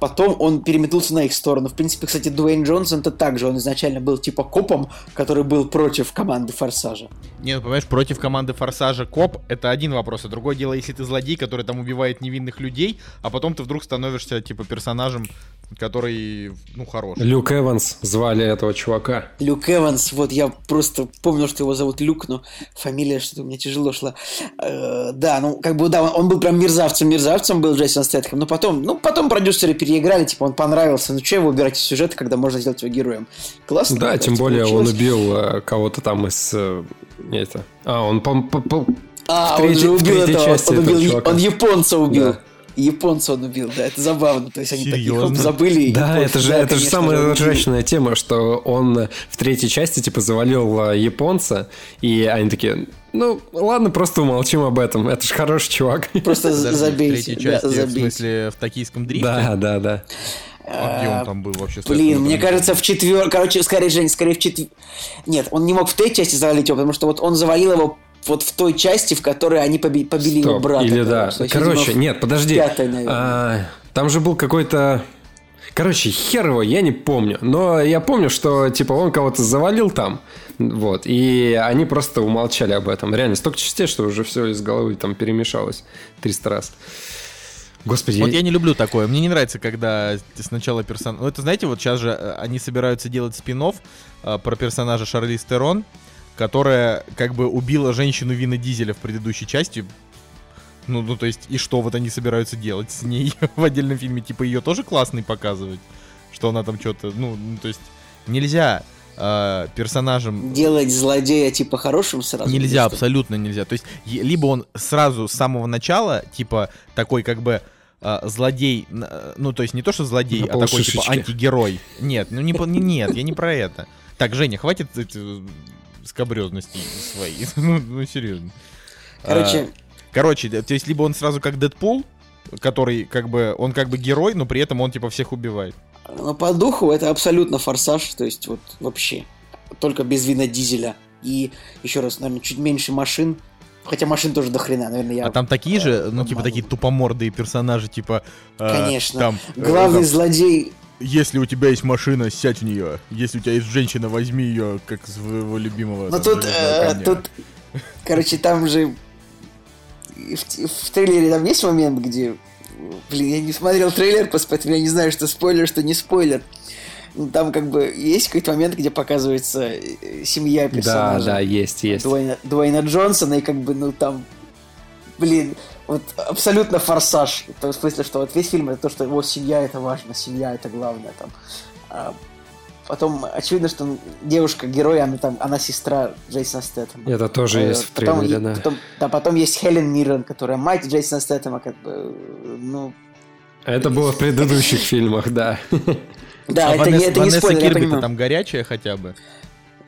Потом он переметнулся на их сторону. В принципе, кстати, Дуэйн Джонсон-то также. Он изначально был типа копом, который был против команды Форсажа. Не, ну понимаешь, против команды Форсажа Коп это один вопрос, а другое дело, если ты злодей, который там убивает невинных людей, а потом ты вдруг становишься типа персонажем, который, ну, хороший. Люк Эванс звали этого чувака. Люк Эванс, вот я просто помню, что его зовут Люк, но фамилия что-то у меня тяжело шла. Э, да, ну, как бы, да, он, он был прям мерзавцем-мерзавцем был Джейсон Стэтхэм, но потом, ну, потом продюсеры переиграли, типа, он понравился, ну, что его убирать из сюжета, когда можно сделать его героем? Классно. Да, тем более он получилось. убил э, кого-то там из... э, не это. А, он пом- пом- пом- А, в он третьей- же в убил этого, части он, убил, чувака. он японца убил. Да. Японца он убил, да, это забавно. То есть они такие хоп, Серьезно? забыли. и Да, это же, да, это же самая ржачная тема, что он э, в третьей части типа завалил э, японца, и они такие, ну ладно, просто умолчим об этом, это же хороший чувак. Просто забейте. третьей да, части, в забейте. смысле, в токийском дрифте? Да, да, да. А где он там был вообще? Блин, мне кажется, в четвер... Короче, скорее, Жень, скорее в четвер... Нет, он не мог в той части завалить его, потому что вот он завалил его вот в той части, в которой они поби- побили его Стоп, брата. Или да. есть, Короче, видимо, нет, подожди. пятой, наверное. А, там же был какой-то... Короче, хер его, я не помню. Но я помню, что типа он кого-то завалил там. Вот. И они просто умолчали об этом. Реально, столько частей, что уже все из головы там перемешалось 300 раз. Господи, Вот я- я не люблю такое. Мне не нравится, когда сначала персонаж... Ну, это, знаете, вот сейчас же э, они собираются делать спин про персонажа Шарлиз Терон, которая как бы убила женщину Вина Дизеля в предыдущей части. Ну, ну, то есть, и что вот они собираются делать с ней в отдельном фильме? Типа, ее тоже классный показывать? Что она там что-то... Ну, ну, то есть, нельзя э, персонажем... Делать злодея типа хорошим сразу. Нельзя, абсолютно нельзя. То есть, либо он сразу с самого начала, типа, такой как бы а, злодей, э, ну, то есть не то, что злодей, На а такой, типа, антигерой. Нет, ну, не, не- нет, я не про это. Так, Женя, хватит эти скобрезности свои. ну, ну, серьезно. Короче, А, короче, то есть, либо он сразу как Дэдпул, который, как бы, он как бы герой, но при этом он, типа, всех убивает. но по духу это абсолютно форсаж, то есть вот вообще. Только без вина дизеля. И еще раз, наверное, чуть меньше машин. Хотя машин тоже до хрена, наверное, я... А там такие же, ну, типа, такие тупомордые персонажи, типа... э, Конечно. Там, э, Главный злодей Если у тебя есть машина, сядь в нее. Если у тебя есть женщина, возьми ее как своего любимого. Ну тут, э, тут, короче, там же в, в трейлере там есть момент, где, блин, я не смотрел трейлер, поэтому я не знаю, что спойлер, что не спойлер. Ну, Там как бы есть какой-то момент, где показывается э, семья Да, персонажа. да, есть, есть. Дуэйна, Дуэйна Джонсона, и как бы, ну, там, блин, вот абсолютно форсаж. То, в смысле, что вот весь фильм это то, что его семья это важно, семья это главное там. А потом очевидно, что девушка-герой, она там, она сестра Джейсона Стэттема. Это тоже Э, есть в потом трейлере, е- да. Потом, да, потом есть Хелен Миррен, которая мать Джейсона Стэттема, как бы, ну, Это было в предыдущих фильмах, да. Да, а это, не, Ванесса, это не Ванесса спойлер, я понимаю. там горячая хотя бы.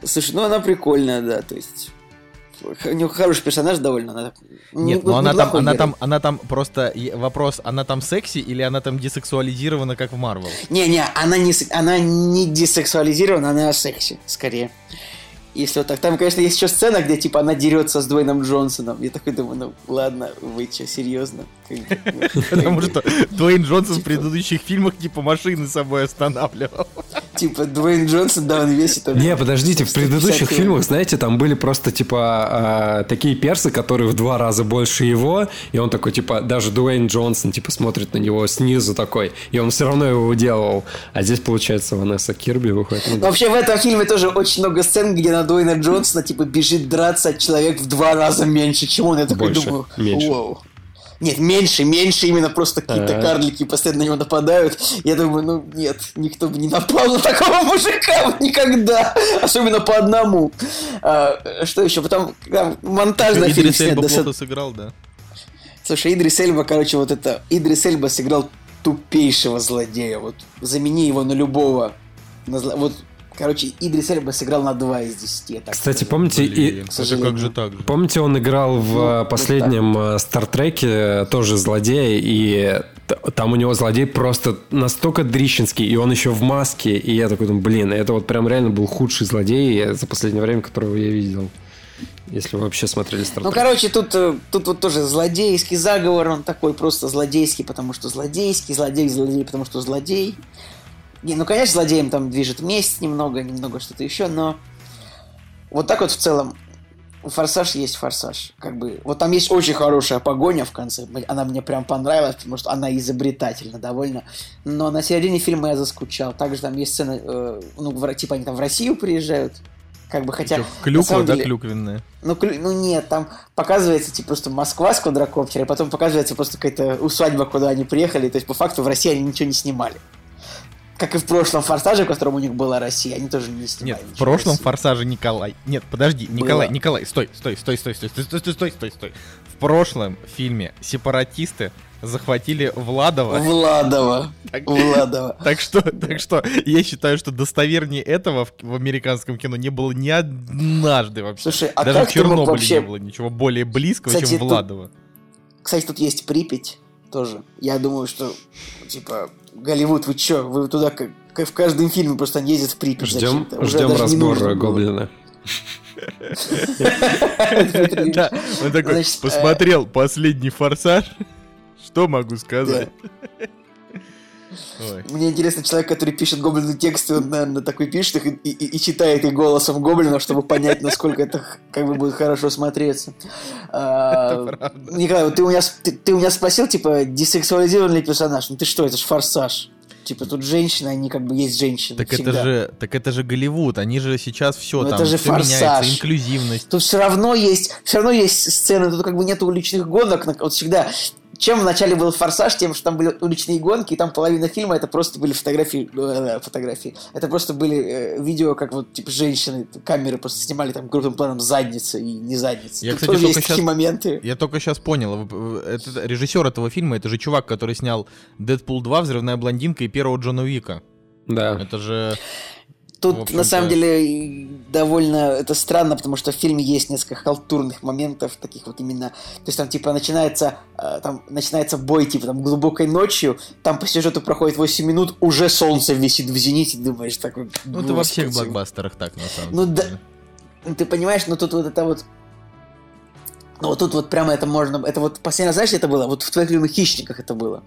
Слушай, ну она прикольная, да, то есть... У нее хороший персонаж довольно. Она, Нет, не- но она там, она там, она там просто вопрос, она там секси или она там десексуализирована, как в Марвел? Не-не, она не, она не десексуализирована, она о сексе, скорее. Если вот так. Там, конечно, есть еще сцена, где, типа, она дерется с Дуэйном Джонсоном. Я такой думаю, ну, ладно, вы что, серьезно? Ну, Потому что Дуэйн Джонсон в предыдущих фильмах типа машины с собой останавливал. Типа, Дуэйн Джонсон, да, он весит... Не, подождите, в 150 предыдущих фильмах, знаете, там были просто, типа, а, такие персы, которые в два раза больше его, и он такой, типа, даже Дуэйн Джонсон, типа, смотрит на него снизу такой, и он все равно его уделывал. А здесь, получается, Ванесса Кирби выходит. Вообще в этом фильме тоже очень много сцен, где на Дуэйна Джонсона, типа, бежит драться человек в два раза меньше, чем он. Я такой Больше, думаю, меньше. вау. Нет, меньше, меньше именно просто какие-то А. карлики постоянно на него нападают. Я думаю, ну нет, никто бы не напал на такого мужика вот никогда. Особенно по одному. А, что еще? Потом там, монтаж на фильм Идрис снят Эльба плохо сыграл, да. Слушай, Идрис Эльба, короче, вот это... Идрис Эльба сыграл тупейшего злодея. Вот замени его на любого. На зло- Вот, короче, Идрис Эльба сыграл на 2 из 10. я так Кстати, скажу. помните, Блин, и... это как же так же? Помните, он играл в Ну, э, последнем э, Стартреке тоже злодея, и там у него злодей просто настолько дрищенский, и он еще в маске, и я такой думаю, блин, это вот прям реально был худший злодей за последнее время, которого я видел. Если вы вообще смотрели Ну, Стартрек. короче, тут, э, тут вот тоже злодейский заговор, он такой просто злодейский, потому что злодейский, злодей, злодей, потому что злодей. Не, ну, конечно, злодеем там движет месть немного, немного что-то еще, но вот так вот в целом Форсаж есть форсаж. Как бы, вот там есть очень хорошая погоня в конце. Она мне прям понравилась, потому что она изобретательна довольно. Но на середине фильма я заскучал. Также там есть сцена, э, ну, в- типа они там в Россию приезжают. Как бы, хотя... На Клюква, да, деле- клюквенная? ну, клю- ну нет, там показывается типа просто Москва с квадрокоптером, и потом показывается просто какая-то усадьба, куда они приехали. То есть, по факту, в России они ничего не снимали. Как и в прошлом «Форсаже», в котором у них была Россия, они тоже не снимали. Нет, в прошлом России. форсаже Николай. Нет, подожди, Николай, Было. Николай, стой, стой, стой, стой, стой, стой, стой, стой, стой, стой, стой. В прошлом фильме сепаратисты захватили Владова. Владова. Так- Владова. Так что, так что, я считаю, что достовернее этого в, в американском кино не было ни однажды вообще. Слушай, а Даже как в Чернобыле вообще... не было ничего более близкого, Кстати, чем тут- Владова. Кстати, тут есть Припять тоже. Я думаю, что, типа, Голливуд, вы чё? Вы туда как, как в каждом фильме просто они ездят в Припять Ждем, ждем разбор. Гоблина. Да, он такой, э, посмотрел последний форсаж. Что могу сказать? Ой. Мне интересно, человек, который пишет гоблину тексты, он, наверное, такой пишет их и, и- и читает их голосом гоблина, чтобы понять, насколько это как бы будет хорошо смотреться. А. Николай, вот ты у, меня, ты, ты у меня спросил, типа, десексуализированный ли персонаж? Ну ты что, это ж форсаж. Типа, тут женщины, они как бы есть женщины. Так всегда. это же, так это же Голливуд, они же сейчас все Ну, там, это же всё «Форсаж». меняется, инклюзивность. Тут все равно есть, все равно есть сцены, тут как бы нет уличных гонок. Вот всегда, чем вначале был форсаж, тем, что там были уличные гонки, и там половина фильма это просто были фотографии, э, фотографии. Это просто были э, видео, как вот типа женщины, камеры просто снимали там крупным планом задницы и не задницы. Я, Тут кстати, тоже только есть такие моменты. Я только сейчас понял, это, режиссер этого фильма, это же чувак, который снял Дэдпул 2, Взрывная блондинка и первого Джона Уика. Да. Это же... Тут на самом деле довольно это странно, потому что в фильме есть несколько халтурных моментов, таких вот именно. То есть там типа начинается э, там начинается бой типа там глубокой ночью, там по сюжету проходит 8 минут, уже солнце висит в зените, думаешь такой. Ну, это во всех блокбастерах так, на самом Ну да. деле. Ну, Ты понимаешь, но тут вот это вот. Ну вот тут вот прямо это можно. Это вот последний раз, знаешь, это было? Вот в твоих любимых хищниках это было.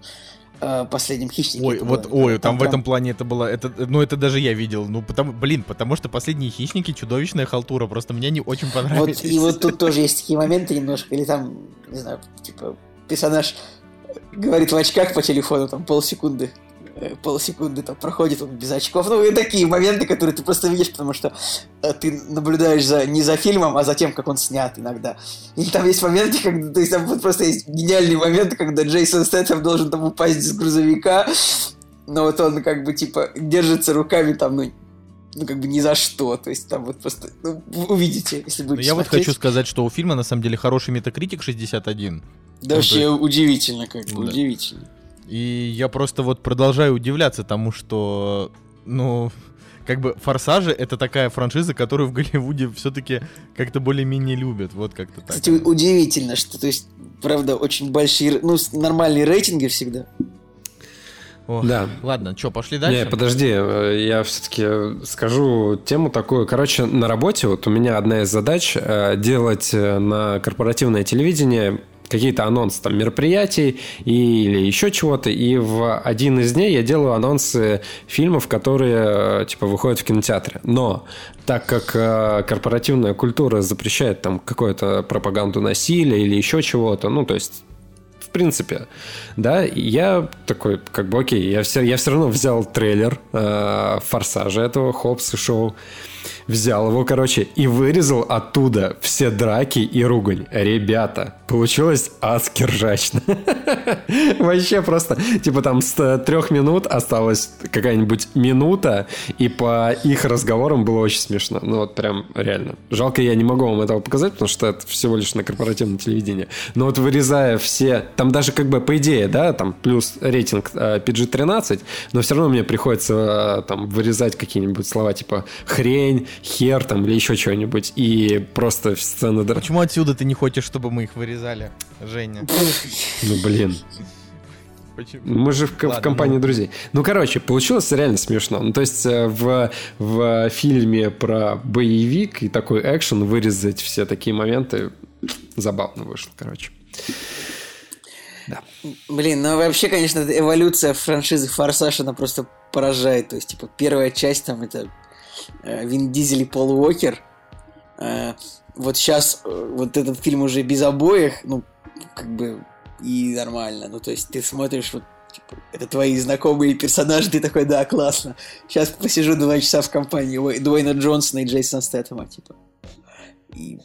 Э, последнем хищнике. Ой, вот, было. ой, там в прям- этом плане это было, это, ну это даже я видел, ну потому, блин, потому что последние хищники чудовищная халтура, просто мне не очень понравились. Вот, и вот тут тоже есть такие моменты немножко, или там, не знаю, типа, персонаж говорит в очках по телефону, там, полсекунды, полсекунды там проходит он без очков. Ну, и такие моменты, которые ты просто видишь, потому что э, ты наблюдаешь за, не за фильмом, а за тем, как он снят иногда. И там есть моменты, когда, то есть там вот просто есть гениальные моменты, когда Джейсон Стэттем должен там упасть с грузовика, но вот он как бы, типа, держится руками там, ну, ну, как бы ни за что. То есть там вот просто, ну, увидите, если Но будете я вот смотреть. хочу сказать, что у фильма на самом деле хороший метакритик 61. Да вообще удивительно, как бы, Да. удивительно. И я просто вот продолжаю удивляться тому, что, ну, как бы «Форсажи» — это такая франшиза, которую в Голливуде все-таки как-то более-менее любят. Вот как-то так. Кстати, удивительно, что, то есть, правда, очень большие, ну, нормальные рейтинги всегда. Ох, Да. Ладно, что, пошли дальше? Не, подожди, э, я все-таки скажу тему такую. Короче, на работе вот у меня одна из задач э, делать э, на корпоративное телевидение какие-то анонсы там мероприятий или еще чего-то. И в один из дней я делаю анонсы фильмов, которые э, типа выходят в кинотеатре. Но так как э, корпоративная культура запрещает там какую-то пропаганду насилия или еще чего-то, ну то есть в принципе, да, я такой, как бы, окей, я все, я все равно взял трейлер э, «Форсажа» этого, Хопс и Шоу, взял его, короче, и вырезал оттуда все драки и ругань. Ребята, получилось адски ржачно. Вообще просто, типа там с э, трех минут осталась какая-нибудь минута, и по их разговорам было очень смешно. Ну вот прям реально. Жалко, я не могу вам этого показать, потому что это всего лишь на корпоративном телевидении. Но вот вырезая все, там даже как бы по идее, да, там плюс рейтинг э, PG-13, но все равно мне приходится э, там вырезать какие-нибудь слова типа хрень, хер там или еще что-нибудь, и просто сцены... дра- Почему отсюда ты не хочешь, чтобы мы их вырезали, Женя? Ну блин. Почему? Мы же в, ко- в Ладно, компании ну. друзей. Ну, короче, получилось реально смешно. Ну, то есть э, в, в фильме про боевик и такой экшен вырезать все такие моменты забавно вышло, короче. Блин, ну вообще, конечно, эволюция франшизы Форсаж, она просто поражает. То есть, типа, первая часть там это Вин Дизель и Пол Уокер. Э, вот сейчас вот этот фильм уже без обоих, ну, как бы и нормально. Ну, то есть ты смотришь, вот, типа, это твои знакомые персонажи, ты такой, да, классно. Сейчас посижу два часа в компании Уэй- Дуэйна Джонсона и Джейсона Стэттема, типа. И,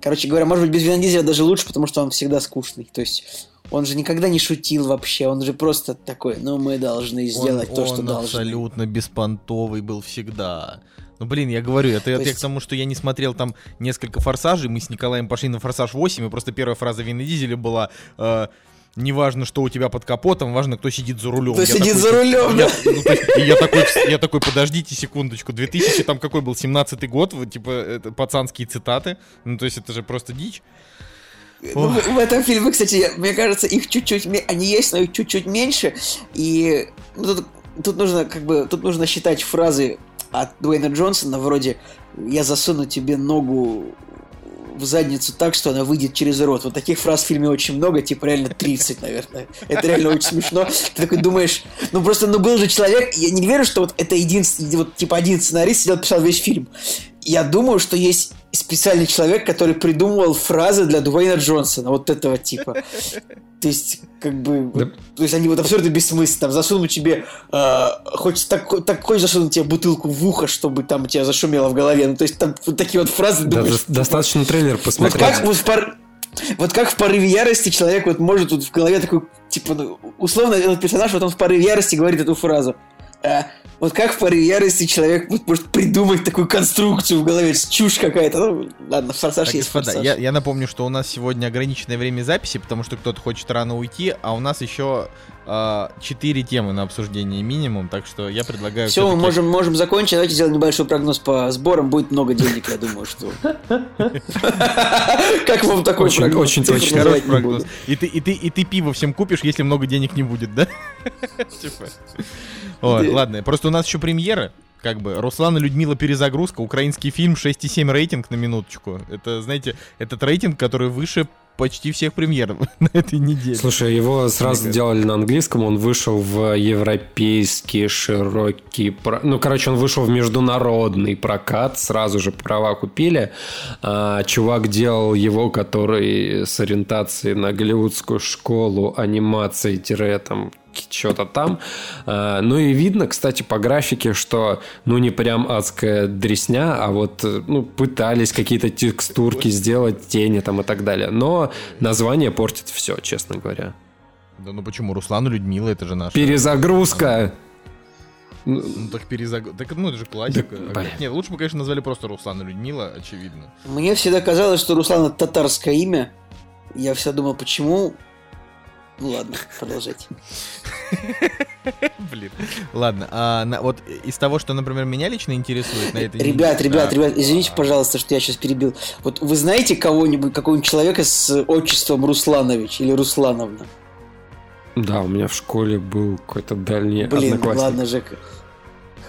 короче говоря, может быть, без Вина Дизеля даже лучше, потому что он всегда скучный. То есть он же никогда не шутил вообще, он же просто такой, ну, мы должны сделать он, то, что он должны. абсолютно беспонтовый был всегда. Ну, блин, я говорю, это, это я есть- к тому, что я не смотрел там несколько форсажей. Мы с Николаем пошли на форсаж 8, и просто первая фраза Вина Дизеля была... э, Неважно, что у тебя под капотом, важно, кто сидит за рулем. Кто Я сидит такой, за рулем, я, ну, то есть, я такой, я такой, подождите секундочку, 2000 там какой был, 17-й год, вот, типа, это пацанские цитаты, ну, то есть это же просто дичь. Ну, в, этом фильме, кстати, я- мне кажется, их чуть-чуть, они есть, но их чуть-чуть меньше. И ну, тут, тут нужно как бы, тут нужно считать фразы от Дуэйна Джонсона вроде «Я засуну тебе ногу в задницу так, что она выйдет через рот». Вот таких фраз в фильме очень много, типа реально 30, наверное. Это реально очень смешно. Ты такой думаешь, ну просто, ну был же человек, я не верю, что вот это единственный, вот типа один сценарист сидел, писал весь фильм. Я думаю, что есть специальный человек, который придумывал фразы для Дуэйна Джонсона, вот этого типа. То есть, как бы, Да. вот, то есть они вот абсолютно бессмысленны. Там засунуть тебе, э, хочешь так, так хочешь засунуть тебе бутылку в ухо, чтобы там у тебя зашумело в голове. Ну, то есть там вот такие вот фразы. Да, думаешь, дос- достаточно трейлер вот посмотреть. как вот в пор- Вот как в порыве ярости человек вот может вот в голове такой, типа, ну, условно, этот персонаж, вот он в порыве ярости говорит эту фразу. А, вот как в порыве ярости человек может придумать такую конструкцию в голове, чушь какая-то. Ну, ладно, форсаж Так, есть господа, форсаж. я, я напомню, что у нас сегодня ограниченное время записи, потому что кто-то хочет рано уйти, а у нас еще а, четыре темы на обсуждение минимум, так что я предлагаю... Все, мы можем, можем закончить. Давайте сделаем небольшой прогноз по сборам. Будет много денег, я думаю, что... Как вам такой Очень- прогноз? очень точно. Хороший прогноз. И ты, и, ты, и ты пиво всем купишь, если много денег не будет, да? Ой. Ладно, просто у нас еще премьеры. Как бы Руслан и Людмила перезагрузка, украинский фильм 6,7 рейтинг на минуточку. Это, знаете, этот рейтинг, который выше почти всех премьер на этой неделе. Слушай, его сразу кажется. делали на английском, он вышел в европейский широкий... Ну, короче, он вышел в международный прокат, сразу же права купили. А, чувак делал его, который с ориентацией на голливудскую школу анимации там что-то там. А, ну и видно, кстати, по графике, что ну не прям адская дресня, а вот э, ну, пытались какие-то текстурки сделать, тени там и так далее. Но название портит все, честно говоря. Да ну почему? Руслан и Людмила, это же наша... Перезагрузка! Ну, Ну так перезаг... Так, ну это же классика. Да, блин. Нет, лучше бы, конечно, назвали просто Руслан и Людмила, очевидно. Мне всегда казалось, что Руслан это татарское имя. Я всегда думал, почему... Ну ладно, продолжайте. Блин. Ладно, а на- вот из того, что, например, меня лично интересует на этой Ребят, неделе- ребят, а, ребят, извините, пожалуйста, что я сейчас перебил. Вот вы знаете кого-нибудь, какого-нибудь человека с отчеством Русланович или Руслановна? Да, у меня в школе был какой-то дальний Блин, одноклассник. ладно, Жека.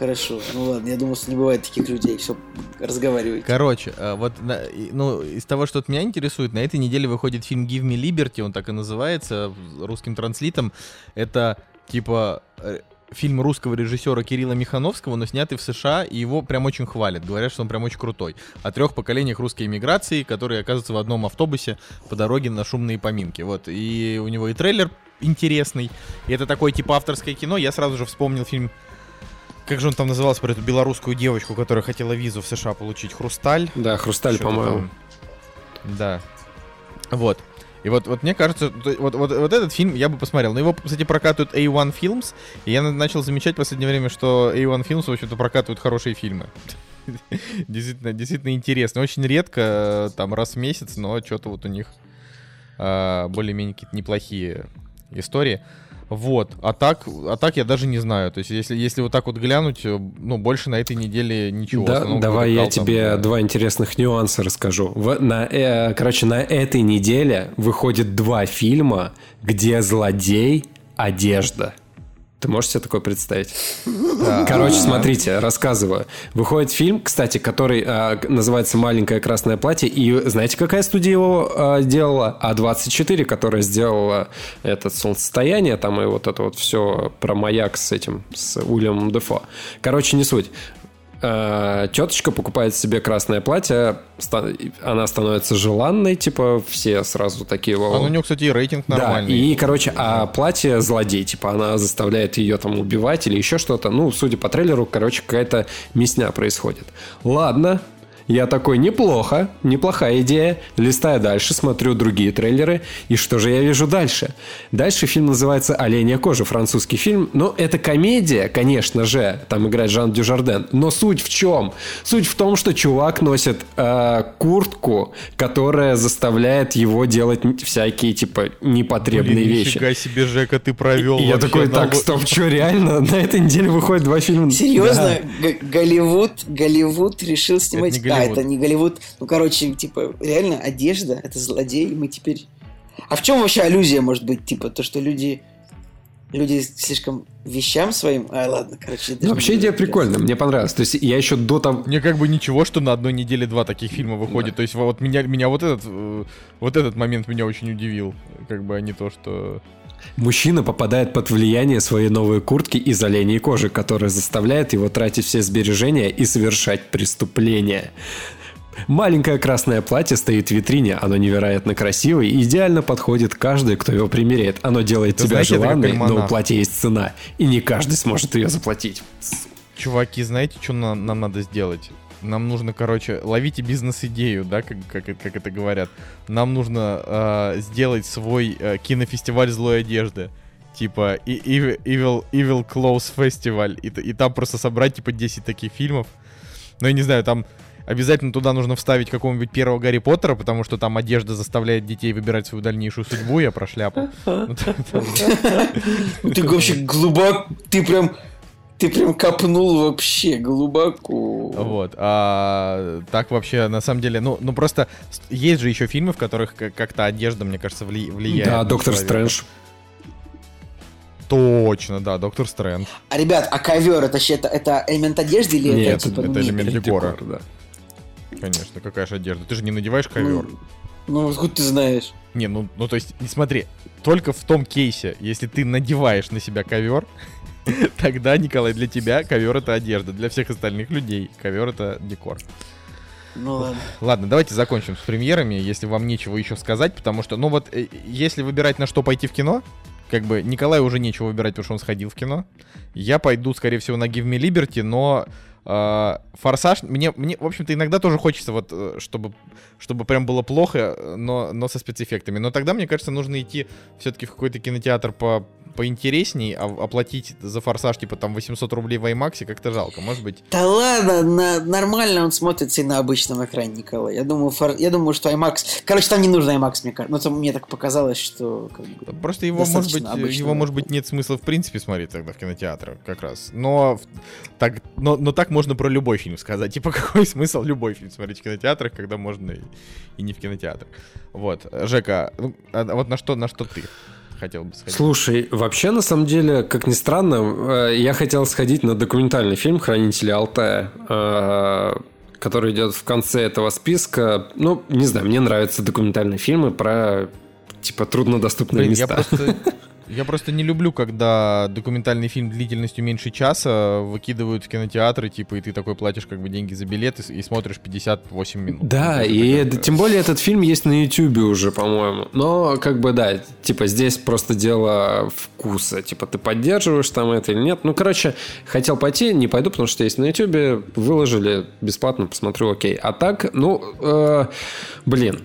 Хорошо, ну ладно, я думал, что не бывает таких людей. Все, разговаривайте. Короче, а, вот ну, из того, что вот меня интересует, на этой неделе выходит фильм Give Me Liberty, он так и называется русским транслитом. Это типа э, фильм русского режиссера Кирилла Михановского, но снятый в США, и его прям очень хвалят. Говорят, что он прям очень крутой. О трех поколениях русской эмиграции, которые оказываются в одном автобусе по дороге на шумные поминки. Вот. И у него и трейлер интересный. И это такое типа авторское кино. Я сразу же вспомнил фильм как же он там назывался про эту белорусскую девочку, которая хотела визу в США получить? Хрусталь? Да, Хрусталь, по-моему. Да. Вот. И вот, вот мне кажется, вот, вот, вот этот фильм я бы посмотрел. Но его, кстати, прокатывают A1 Films. И я на- начал замечать в последнее время, что A1 Films, в общем-то, прокатывают хорошие фильмы. Действительно, действительно интересно. Очень редко, э, там, раз в месяц, но что-то вот у них а, более-менее какие-то неплохие истории. Вот. А так, а так я даже не знаю. То есть, если, если вот так вот глянуть, э, ну, больше на этой неделе ничего. Да, давай я там, тебе да. два интересных нюанса расскажу. В- на, э, короче, на этой неделе выходит два фильма, где злодей — одежда. Ты можешь себе такое представить? Короче, смотрите, рассказываю. Выходит фильм, кстати, который э, называется «Маленькое красное платье». И знаете, какая студия его э, делала? А24, которая сделала это «Солнцестояние», там и вот это вот все про маяк с этим, с Уильямом Дефо. Короче, не суть. Э, теточка покупает себе красное платье, она становится желанной, типа все сразу такие... А ну, у него, кстати, и рейтинг Да, нормальный. и, короче, а платье злодей, типа, она заставляет ее там убивать или еще что-то. Ну, судя по трейлеру, короче, какая-то мясня происходит. Ладно, я такой, неплохо, неплохая идея. Листаю дальше, смотрю другие трейлеры. И что же я вижу дальше? Дальше фильм называется «Оленья кожа», французский фильм. Ну, это комедия, конечно же. Там играет Жан Дюжарден. Но суть в чем? Суть в том, что чувак носит э, куртку, которая заставляет его делать всякие, типа, непотребные Блин, вещи. нифига себе, Жека, ты провел И я такой, на так, ло- стоп, что, реально? На этой неделе выходит два фильма? Серьезно? Да. Голливуд, Голливуд решил снимать... Голливуд. это не Голливуд. Ну, короче, типа, реально, одежда, это злодей, и мы теперь... А в чем вообще аллюзия может быть? Типа, то, что люди... Люди слишком вещам своим... А, ладно, короче... Ну, вообще идея прикольная, мне понравилось. То есть я еще до того... Мне как бы ничего, что на одной неделе два таких фильма выходит. То есть вот меня, меня вот этот э, вот этот момент меня очень удивил. Как бы а не то, что... Мужчина попадает под влияние своей новой куртки из оленей кожи, которая заставляет его тратить все сбережения и совершать преступления. Маленькое красное платье стоит в витрине, оно невероятно красивое и идеально подходит каждый, кто его примеряет. Оно делает Вы тебя знаете, желанной, но у платья есть цена, и не каждый сможет ее заплатить. Чуваки, знаете, что нам, нам надо сделать? Нам нужно, короче, ловите бизнес-идею, да, как, как, это- как это говорят. Нам нужно э, сделать свой э, кинофестиваль злой одежды. Типа и, и- Evil, Evil Clothes Festival. И, и там просто собрать, типа, 10 таких фильмов. Ну, я не знаю, там обязательно туда нужно вставить какого-нибудь первого Гарри Поттера, потому что там одежда заставляет детей выбирать свою дальнейшую судьбу, я про шляпу. Ну, там- Ты вообще глубоко... Ты прям... Ты прям копнул вообще глубоко. Вот. А так вообще, на самом деле, ну, ну просто есть же еще фильмы, в которых как- как-то одежда, мне кажется, вли- влияет. Да, Доктор человека. Стрэндж. Точно, да, Доктор Стрэндж. А, ребят, а ковер это, это, это элемент одежды или Нет, это типа это элемент декора. да. Конечно, какая же одежда. Ты же не надеваешь ковер. Ну, ну, откуда ты знаешь? Не, ну, ну то есть, не смотри, только в том кейсе, если ты надеваешь на себя ковер, тогда, Николай, для тебя ковер это одежда. Для всех остальных людей ковер это декор. Ну ладно. Ладно, давайте закончим с премьерами, если вам нечего еще сказать, потому что, ну вот, э, если выбирать на что пойти в кино, как бы Николаю уже нечего выбирать, потому что он сходил в кино. Я пойду, скорее всего, на Give Me Liberty, но э, Форсаж, мне, мне, в общем-то, иногда тоже хочется, вот, э, чтобы, чтобы прям было плохо, э, но, но со спецэффектами. Но тогда, мне кажется, нужно идти все-таки в какой-то кинотеатр по поинтересней, а оплатить за форсаж, типа, там, 800 рублей в IMAX как-то жалко, может быть. Да ладно, на, нормально он смотрится и на обычном экране, Николай. Я думаю, фор, я думаю, что IMAX... Короче, там не нужно IMAX, мне кажется. Ну, это мне так показалось, что... Как бы, Просто его, может быть, его, может быть, нет смысла в принципе смотреть тогда в кинотеатрах как раз. Но так, но, но так можно про любой фильм сказать. Типа, какой смысл любой фильм смотреть в кинотеатрах, когда можно и, и не в кинотеатрах. Вот. Жека, ну, а вот на что, на что ты? Хотел бы сходить? Слушай, вообще, на самом деле, как ни странно, э, я хотел сходить на документальный фильм «Хранители Алтая», э, который идет в конце этого списка. Ну, не знаю, мне нравятся документальные фильмы про, типа, труднодоступные Блин, места. Я просто Я просто не люблю, когда документальный фильм длительностью меньше часа выкидывают в кинотеатры, типа, и ты такой платишь как бы деньги за билет и, и смотришь 58 минут. Да, ну, и это, тем более этот фильм есть на YouTube уже, по-моему. Но, как бы, да, типа, здесь просто дело вкуса. Типа, ты поддерживаешь там это или нет. Ну, короче, хотел пойти, не пойду, потому что есть на YouTube, выложили бесплатно, посмотрю, окей. А так, ну, э, блин,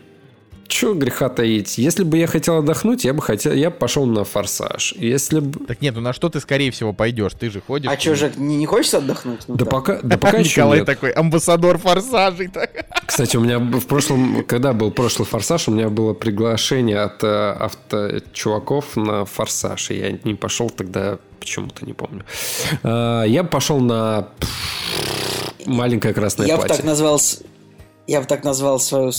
Чего греха таить? Если бы я хотел отдохнуть, я бы хотел, я пошел на форсаж. Если бы... Так нет, ну на что ты скорее всего пойдешь? Ты же ходишь. А что же, не, не хочется отдохнуть? Ну, да, так. пока, да пока еще Николай такой амбассадор форсажей. Кстати, у меня в прошлом, когда был прошлый форсаж, у меня было приглашение от э, авточуваков на форсаж, и я не пошел тогда почему-то не помню. Э, я пошел на маленькое красное я платье. Бы так назвал, я бы так назвал свою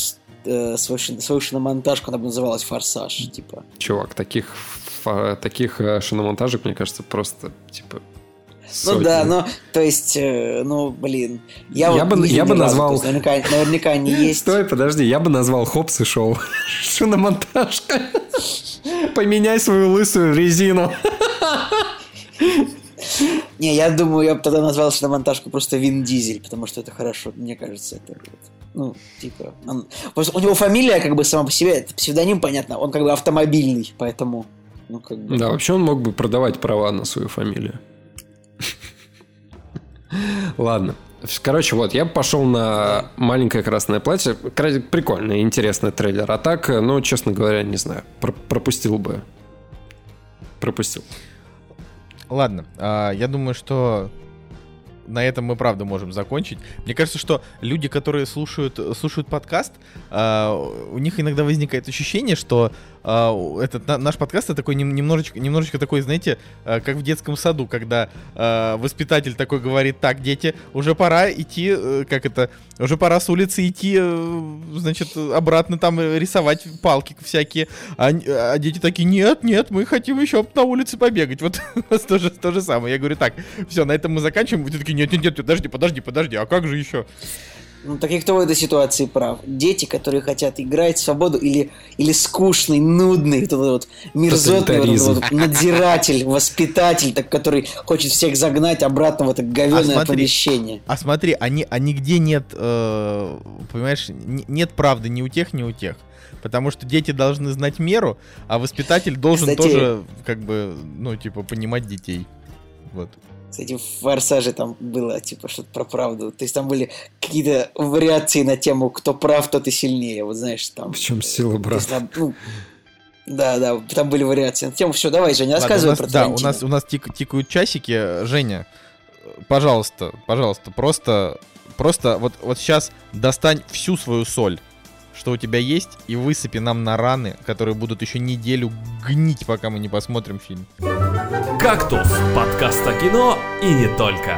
э, свою, шиномонтажку, она бы называлась «Форсаж», типа. Чувак, таких, таких э, шиномонтажек, мне кажется, просто, типа, Сотни. Ну да, ну, то есть, э, ну, блин. Я, я вот бы, я бы назвал... Разу, наверняка, наверняка не есть. Стой, подожди, я бы назвал Хопс и Шоу. Шиномонтажка. Поменяй свою лысую резину. Не, я думаю, я бы тогда назвал шиномонтажку просто Вин Дизель, потому что это хорошо, мне кажется, это ну, типа, он, у него фамилия как бы сама по себе, это псевдоним, понятно, он как бы автомобильный, поэтому, ну, как бы... Да, вообще он мог бы продавать права на свою фамилию. Ладно. Короче, вот, я пошел на маленькое красное платье. Прикольный, интересный трейлер. А так, ну, честно говоря, не знаю. Пропустил бы. Пропустил. Ладно, а, я думаю, что на этом мы правда можем закончить. Мне кажется, что люди, которые слушают, слушают подкаст, э, у них иногда возникает ощущение, что э, этот на, наш подкаст это такой немножечко, немножечко такой, знаете, э, как в детском саду, когда э, воспитатель такой говорит: так, дети, уже пора идти, э, как это, уже пора с улицы идти, значит, обратно там рисовать палки всякие, а, а дети такие: нет, нет, мы хотим еще на улице побегать. Вот то же, то же самое. Я говорю: так, все, на этом мы заканчиваем. Вы такие: нет, нет, нет, подожди, подожди, подожди, а как же еще? Ну, так и кто в этой ситуации прав? Дети, которые хотят играть в свободу, или, или скучный, нудный, вот этот вот мерзотный вот, вот, вот, надзиратель, воспитатель, так, который хочет всех загнать обратно в это говенное а смотри, помещение. А смотри, они, а нигде нет, э, понимаешь, нет правды ни у тех, ни у тех. Потому что дети должны знать меру, а воспитатель должен Кстати, тоже, как бы, ну, типа, понимать детей. Вот. Кстати, в «Форсаже» там было, типа, что-то про правду. То есть там были какие-то вариации на тему «кто прав, тот и сильнее». Вот знаешь, там... В чем сила, брат? Там, ну, да, да, там были вариации на тему. Все, давай, Женя, рассказывай Ладно, нас, про Да, у нас, у нас тик, тикают часики. Женя, пожалуйста, пожалуйста, просто, просто вот, вот сейчас достань всю свою соль что у тебя есть, и высыпи нам на раны, которые будут еще неделю гнить, пока мы не посмотрим фильм. «Кактус» — подкаст о кино и не только.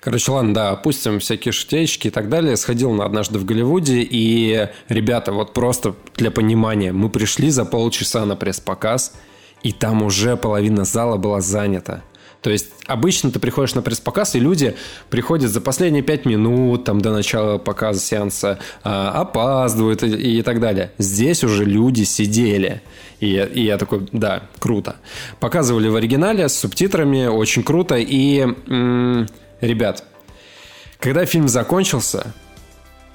Короче, ладно, да, опустим всякие шутеечки и так далее. Сходил на однажды в Голливуде, и, ребята, вот просто для понимания, мы пришли за полчаса на пресс-показ, и там уже половина зала была занята. То есть обычно ты приходишь на пресс-показ, и люди приходят за последние пять минут там, до начала показа сеанса, а, опаздывают и, и так далее. Здесь уже люди сидели. И, и я такой, да, круто. Показывали в оригинале с субтитрами, очень круто. И, м- ребят, когда фильм закончился,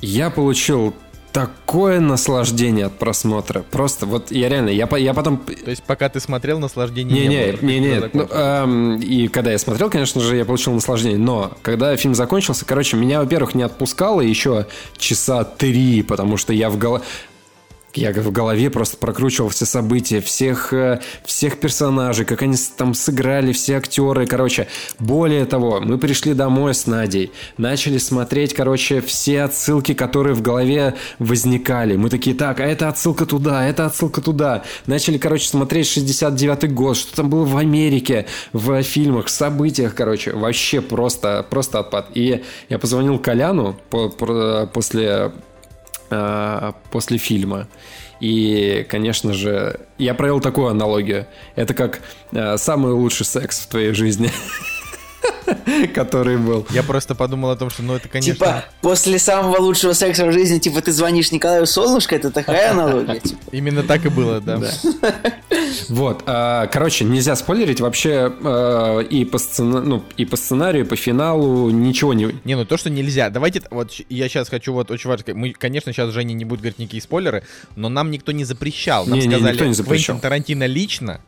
я получил такое наслаждение от просмотра. Просто вот я реально, я, я потом... То есть пока ты смотрел, наслаждения не, не, было? Не, не, не. Ну, эм, и когда я смотрел, конечно же, я получил наслаждение. Но когда фильм закончился, короче, меня, во-первых, не отпускало еще часа три, потому что я в голове... я в голове просто прокручивал все события, всех, э, всех персонажей, как они там сыграли, все актеры, короче. Более того, мы пришли домой с Надей, начали смотреть, короче, все отсылки, которые в голове возникали. Мы такие, так, а это отсылка туда, это отсылка туда. Начали, короче, смотреть 69-й год, что там было в Америке, в фильмах, в событиях, короче. Вообще просто, просто отпад. И я позвонил Коляну по, по, после после фильма. И, конечно же, я провел такую аналогию. Это как э, самый лучший секс в твоей жизни. который был. Я просто подумал о том, что, ну, это, конечно... Типа, после самого лучшего секса в жизни, типа, ты звонишь Николаю Солнышко, это такая аналогия, типа. Именно так и было, да. Вот, а, короче, нельзя спойлерить вообще а, и по ну, и по сценарию, и по финалу ничего не... Не, ну то, что нельзя. Давайте, вот я сейчас хочу вот очень важно... Мы, конечно, сейчас Женя не будет говорить никакие спойлеры, но нам никто не запрещал. Нам не, сказали, не, никто не запрещал. Квентин Тарантино лично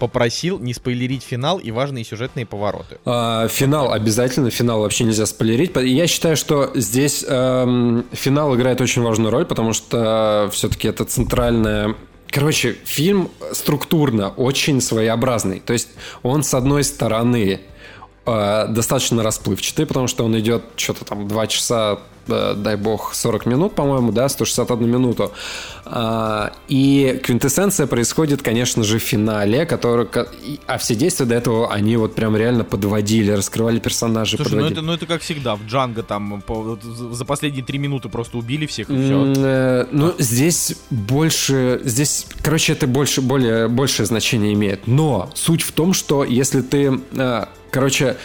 попросил не спойлерить финал и важные сюжетные повороты. А, финал обязательно, финал вообще нельзя спойлерить. Я считаю, что здесь эм, финал играет очень важную роль, потому что все-таки это центральная Короче, фильм структурно очень своеобразный. То есть он, с одной стороны, э, достаточно расплывчатый, потому что он идет что-то там 2 часа Э, дай бог, 40 минут, по-моему, да, 161 минуту. А, и квинтэссенция происходит, конечно же, в финале, который, а все действия до этого, они вот прям реально подводили, раскрывали персонажей. Слушай, подводили. ну это, ну это как всегда, в Джанго там за последние три минуты просто убили всех и все. Э, ну, здесь больше, здесь, короче, это больше, более, большее значение имеет. Но суть в том, что если ты, э, короче,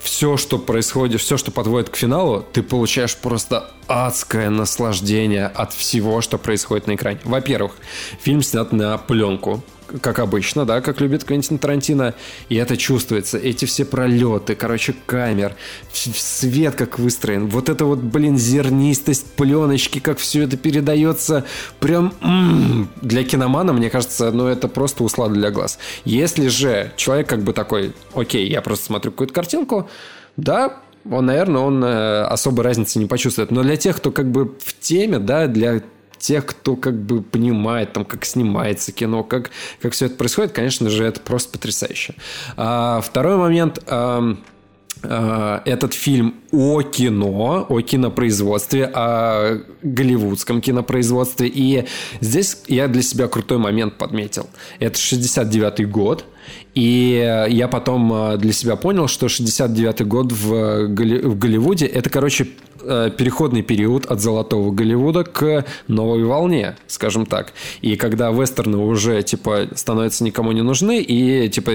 все, что происходит, все, что подводит к финалу, ты получаешь просто адское наслаждение от всего, что происходит на экране. Во-первых, фильм снят на пленку, как обычно, да, как любит Квентин Тарантино, и это чувствуется. Эти все пролеты, короче, камер, свет как выстроен, вот это вот, блин, зернистость пленочки, как все это передается, прям м-м, для киномана, мне кажется, ну это просто услада для глаз. Если же человек как бы такой, окей, я просто смотрю какую-то картинку, да, он, наверное, он э, особой разницы не почувствует. Но для тех, кто как бы в теме, да, для тех, кто как бы понимает, там, как снимается кино, как, как все это происходит, конечно же, это просто потрясающе. А, второй момент... А, этот фильм о кино, о кинопроизводстве, о голливудском кинопроизводстве. И здесь я для себя крутой момент подметил. Это 69-й год. И я потом для себя понял, что 69-й год в, Голливуде это, короче, Э, переходный период от золотого Голливуда к новой волне, скажем так. И когда вестерны уже, типа, становятся никому не нужны, и, типа,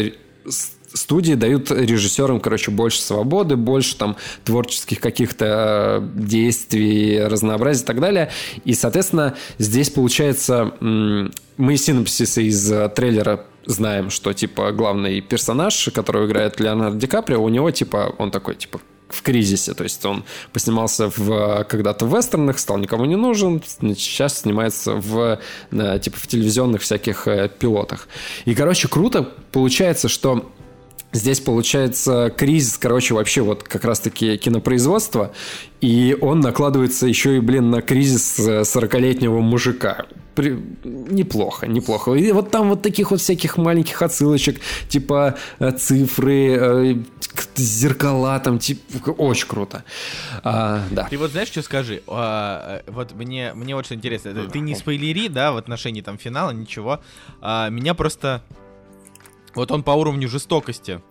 студии дают режиссерам, короче, больше свободы, больше там творческих каких-то э, действий, разнообразия и так далее. И, соответственно, здесь получается мы синопсисы из э, трейлера знаем, что, типа, главный персонаж, которого играет Леонардо Ди Каприо, у него, типа, он такой, типа, в кризисе. То есть он поснимался в, когда-то в вестернах, стал никому не нужен, сейчас снимается в, типа, в телевизионных всяких э, пилотах. И, короче, круто получается, что Здесь получается кризис, короче, вообще вот как раз-таки кинопроизводства, и он накладывается еще и, блин, на кризис 40-летнего мужика. При... Неплохо, неплохо. И вот там вот таких вот всяких маленьких отсылочек, типа э, цифры, э, зеркала, там, типа, очень круто. А, да. Ты вот знаешь, что скажи? А, э, вот мне, мне вот что интересно. Ты не спойлери, да, в отношении там финала, ничего. А, меня просто вот он по уровню жестокости.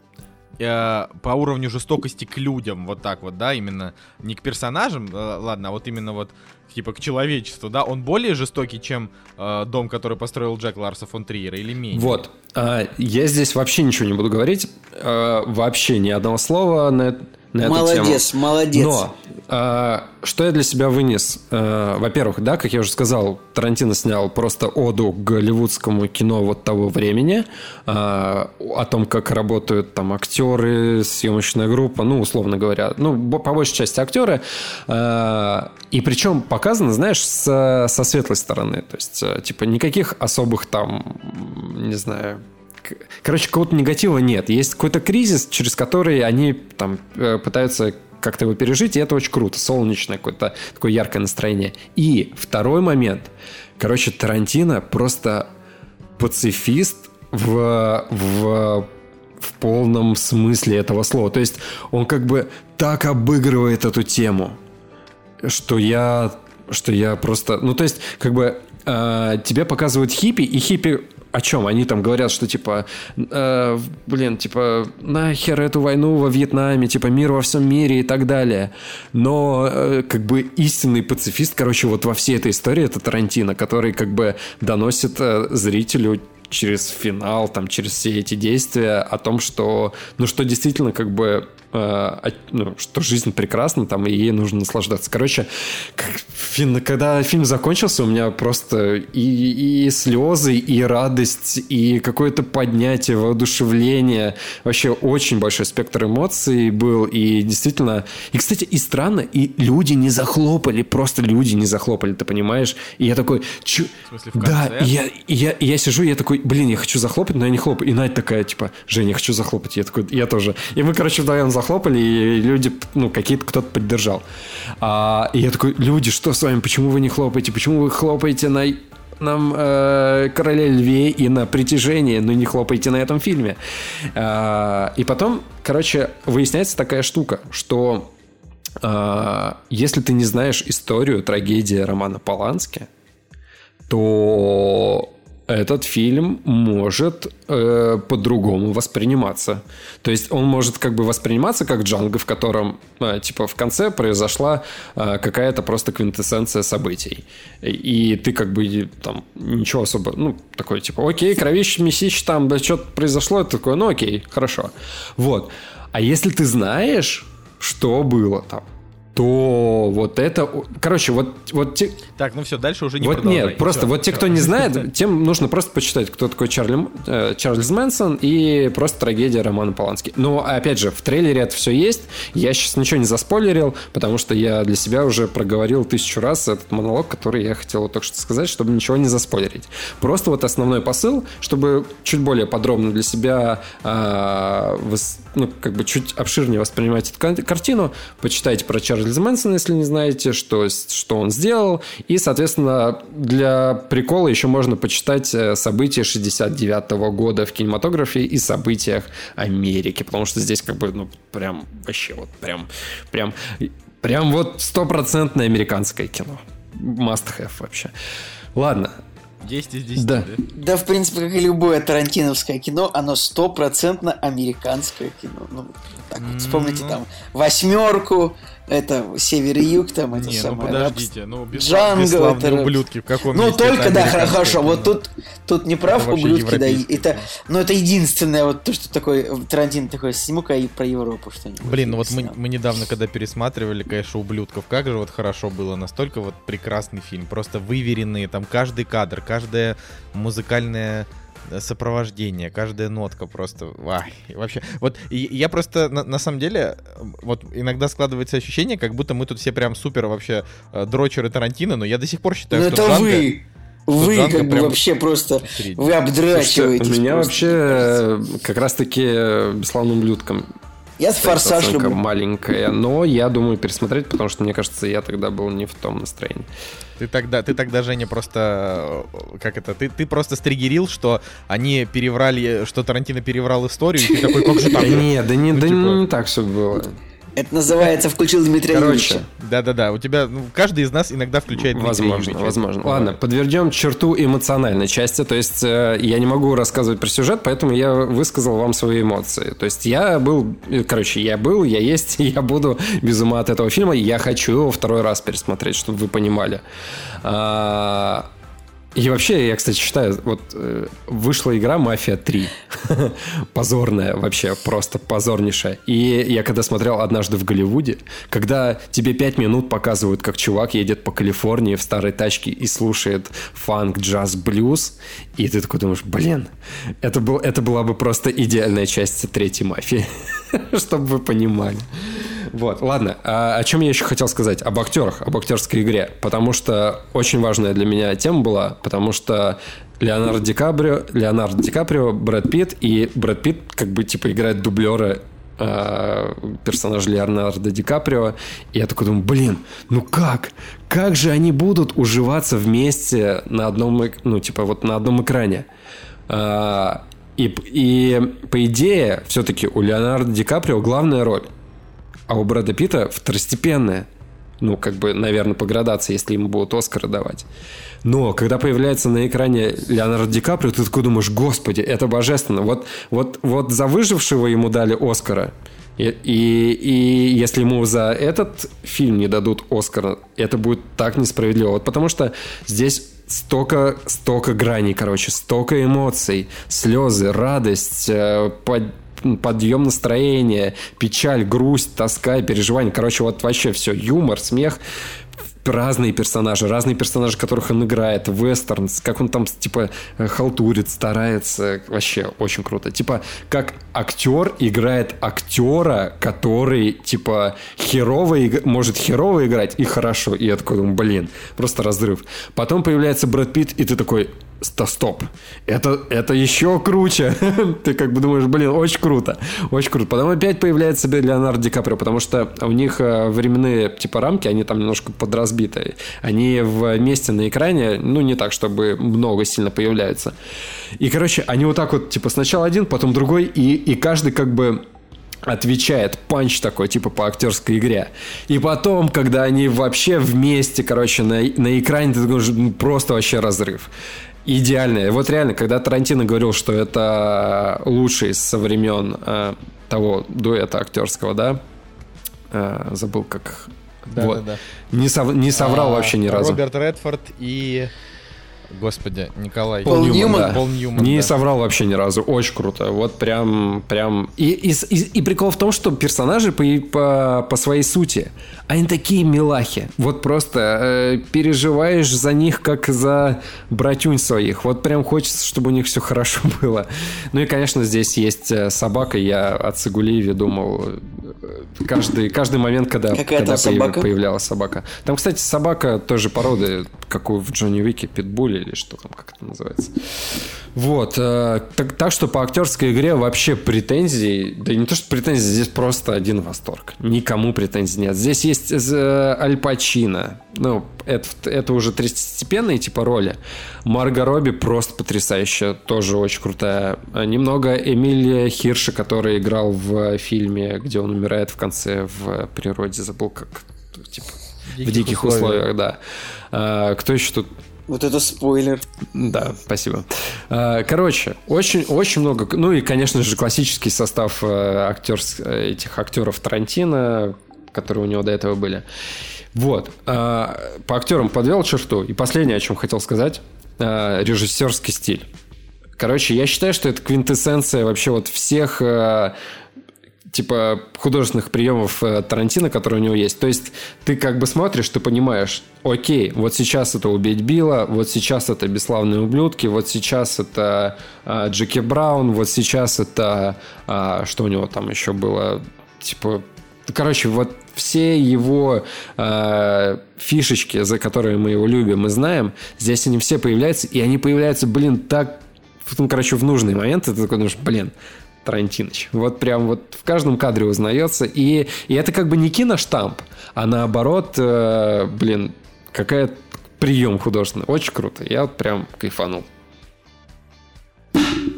Э, по уровню жестокости к людям, вот так вот, да, именно. Не к персонажам, э, ладно, а вот именно вот типа к человечеству, да, он более жестокий, чем э, дом, который построил Джек Ларса фон Триера, или менее? Вот, э, я здесь вообще ничего не буду говорить, э, вообще ни одного слова на это на эту молодец. Молодец, Но э, что я для себя вынес? Э, во-первых, да, как я уже сказал, Тарантино снял просто оду к голливудскому кино вот того времени, э, о том, как работают там актеры, съемочная группа, ну, условно говоря, ну, по большей части актеры. Э, и причем показано, знаешь, со, со светлой стороны. То есть, э, типа, никаких особых там, не знаю, короче, какого-то негатива нет. Есть какой-то кризис, через который они там э, пытаются как-то его пережить, и это очень круто. Солнечное какое-то такое яркое настроение. И второй момент. Короче, Тарантино просто пацифист в, в, в полном смысле этого слова. То есть он как бы так обыгрывает эту тему, что я, что я просто... Ну, то есть, как бы э, тебе показывают хиппи, и хиппи о чем? Они там говорят, что типа, э, блин, типа, нахер эту войну во Вьетнаме, типа, мир во всем мире и так далее. Но э, как бы истинный пацифист, короче, вот во всей этой истории это Тарантино, который как бы доносит э, зрителю через финал, там, через все эти действия о том, что, ну, что действительно как бы ну, что жизнь прекрасна, там, и ей нужно наслаждаться. Короче, когда фильм закончился, у меня просто и, и слезы, и радость, и какое-то поднятие, воодушевление. Вообще очень большой спектр эмоций был, и действительно... И, кстати, и странно, и люди не захлопали, просто люди не захлопали, ты понимаешь? И я такой... Чё? В смысле, в конце? Да, и я, и я, и я сижу, и я такой, блин, я хочу захлопать, но я не хлопаю. И Надя такая, типа, Женя, я хочу захлопать. Я такой, я тоже. И мы, короче, вдвоем захлопали захлопали, и люди, ну, какие-то кто-то поддержал. А, и я такой, люди, что с вами, почему вы не хлопаете, почему вы хлопаете на нам э, «Короле льве» и на «Притяжение», но не хлопайте на этом фильме. Э, и потом, короче, выясняется такая штука, что э, если ты не знаешь историю, трагедии романа Полански, то этот фильм может э, по-другому восприниматься. То есть он может как бы восприниматься как Джанго, в котором э, типа в конце произошла э, какая-то просто квинтэссенция событий. И, ты как бы там ничего особо, ну, такой типа, окей, кровище, месищ, там, да что-то произошло, такое, ну окей, хорошо. Вот. А если ты знаешь, что было там, то вот это... Короче, вот... вот те... Так, ну все, дальше уже не вот Нет, просто все, вот те, кто не знает, тем нужно просто почитать, кто такой Чарли, э, Чарльз Мэнсон и просто трагедия Романа Полански. Но, опять же, в трейлере это все есть. Я сейчас ничего не заспойлерил, потому что я для себя уже проговорил тысячу раз этот монолог, который я хотел только что сказать, чтобы ничего не заспойлерить. Просто вот основной посыл, чтобы чуть более подробно для себя э, вос, ну, как бы чуть обширнее воспринимать эту картину, почитайте про Чарльза Чарльза Мэнсона, если не знаете, что, что он сделал. И, соответственно, для прикола еще можно почитать э, события 69 -го года в кинематографе и событиях Америки. Потому что здесь как бы, ну, прям вообще вот прям, прям, прям вот стопроцентное американское кино. Must have вообще. Ладно, 10 из 10, да. да? Да, в принципе, как и любое тарантиновское кино, оно стопроцентно американское кино. Ну, так вот, вспомните там «Восьмерку», это север и юг, там это Не, самое. ну подождите, ну Джанго, это... ублюдки в каком Ну только, да, хорошо, вот тут, тут не прав ублюдки, да, это, ну это единственное вот то, что такое, Тарантино такой, сниму-ка и про Европу что-нибудь. Блин, ну вот мы, мы недавно, когда пересматривали, конечно, ублюдков, как же вот хорошо было, настолько вот прекрасный фильм, просто выверенные, там каждый кадр, каждая музыкальная сопровождение, каждая нотка просто, ай, вообще. Вот я просто на, на самом деле, вот иногда складывается ощущение, как будто мы тут все прям супер вообще э, дрочеры Тарантино, но я до сих пор считаю, но что это Джанго, вы. Вы Джанго как бы вообще просто вы обдрачиваете. У меня вообще как раз-таки э, бесславным ублюдком я форсаж люблю. маленькая, но я думаю пересмотреть, потому что мне кажется, я тогда был не в том настроении. Ты тогда, ты тогда, Женя, просто, э, как это, ты, ты просто стригерил, что они переврали, что Тарантино переврал историю, и ты такой, как же так? Нет, да не, да типа не так все было. Это называется «включил Дмитрия Короче, Да-да-да, у тебя, ну, каждый из нас иногда включает Дмитрия Возможно, Юрьевича. возможно. Ладно, подведем черту эмоциональной части. То есть э, я не могу рассказывать про сюжет, поэтому я высказал вам свои эмоции. То есть я был, э, короче, я был, я есть, я буду без ума от этого фильма. Я хочу его второй раз пересмотреть, чтобы вы понимали. А, и вообще, я, кстати, считаю, вот э, вышла игра «Мафия 3». Позорная вообще, просто позорнейшая. И я когда смотрел «Однажды в Голливуде», когда тебе пять минут показывают, как чувак едет по Калифорнии в старой тачке и слушает фанк, джаз, блюз, и ты такой думаешь, блин, это, был, это была бы просто идеальная часть третьей «Мафии», чтобы вы понимали. Вот, ладно. А о чем я еще хотел сказать? Об актерах, об актерской игре. Потому что очень важная для меня тема была, потому что Леонардо Ди Каприо, Леонардо Ди Каприо, Брэд Питт, и Брэд Питт как бы типа играет дублера э, персонаж Леонардо Ди Каприо. И я такой думаю, блин, ну как? Как же они будут уживаться вместе на одном, ну, типа, вот на одном экране? А, и, и по идее, все-таки у Леонардо Ди Каприо главная роль, а у Брэда Питта второстепенная. Ну, как бы, наверное, по градации, если ему будут Оскары давать. Но когда появляется на экране Леонардо Ди Каприо, ты такой думаешь, господи, это божественно. Вот, вот, вот за выжившего ему дали Оскара. И, и, и если ему за этот фильм не дадут Оскара, это будет так несправедливо. Вот потому что здесь столько, столько граней, короче, столько эмоций, слезы, радость, э, под- подъем настроения, печаль, грусть, тоска, переживания. Короче, вот вообще все. Юмор, смех разные персонажи, разные персонажи, которых он играет, вестернс, как он там, типа, э, халтурит, старается, вообще очень круто. Типа, как актер играет актера, который, типа, херово, может херово играть и хорошо. И я такой блин, просто разрыв. Потом появляется Брэд Питт, и ты такой, «Ста- стоп, это, это еще круче. Ты как бы думаешь, блин, очень круто, очень круто. Потом опять появляется себе Леонардо Ди Каприо, потому что у них э, временные типа рамки, они там немножко подразбиты. Они вместе на экране, ну, не так, чтобы много сильно появляются. И, короче, они вот так вот, типа, сначала один, потом другой, и, и каждый как бы отвечает панч такой, типа по актерской игре. И потом, когда они вообще вместе, короче, на, на экране, ты думаешь, ну, просто вообще разрыв. Идеальное. Вот реально, когда Тарантино говорил, что это лучший со времен э, того дуэта актерского, да? Э, забыл, как... Да, вот. да, Не, сов- не соврал А, вообще ни разу. Роберт Редфорд и... Господи, Николай. Пол Ньюман? да. Пол Ньюман, Не да. соврал вообще ни разу. Очень круто. Вот прям, прям. И, и, и- и прикол в том, что персонажи по, по, по своей сути, они такие милахи. Вот просто э, переживаешь за них, как за братюнь своих. Вот прям хочется, чтобы у них все хорошо было. Ну и, конечно, здесь есть э, собака. Я от Сагулиеви думал э, каждый, каждый момент, когда, когда собака? появлялась собака. Там, кстати, собака той же породы, как у в Джонни Уике, питбуль или что там, как это называется. Вот. э, так, так что по актерской игре вообще претензий, да не то, что претензий, здесь просто один восторг. Никому претензий нет. Здесь есть э, Аль Пачино. Ну, это, это уже третьестепенные типа роли. Марго Робби просто потрясающая, тоже очень крутая. А Немного Эмилия Хирша, который играл в фильме, где он умирает в конце в природе, забыл как, типа, в диких условиях, да. А, кто еще тут Вот это спойлер. да, спасибо. А, Короче, очень, очень много. Ну и, конечно же, классический состав э, актерс- э, этих актеров Тарантино, которые у него до этого были. Вот. А, По актерам подвел черту. И последнее, о чем хотел сказать, а, режиссерский стиль. Короче, я считаю, что это квинтэссенция вообще вот всех э, типа художественных приемов э, Тарантино, которые у него есть. То есть ты как бы смотришь, ты понимаешь, окей, вот сейчас это «Убить Билла», вот сейчас это «Бесславные ублюдки», вот сейчас это э, Джеки Браун, вот сейчас это... э, что у него там еще было? Типа... Короче, вот все его э, фишечки, за которые мы его любим и знаем, здесь они все появляются, и они появляются, блин, так ну, короче, в нужный момент ты такой думаешь, блин, Тарантиныч. Вот прям вот в каждом кадре узнается. И, и это как бы не киноштамп, а наоборот, э, блин, какая прием художественный. Очень круто. Я вот прям кайфанул.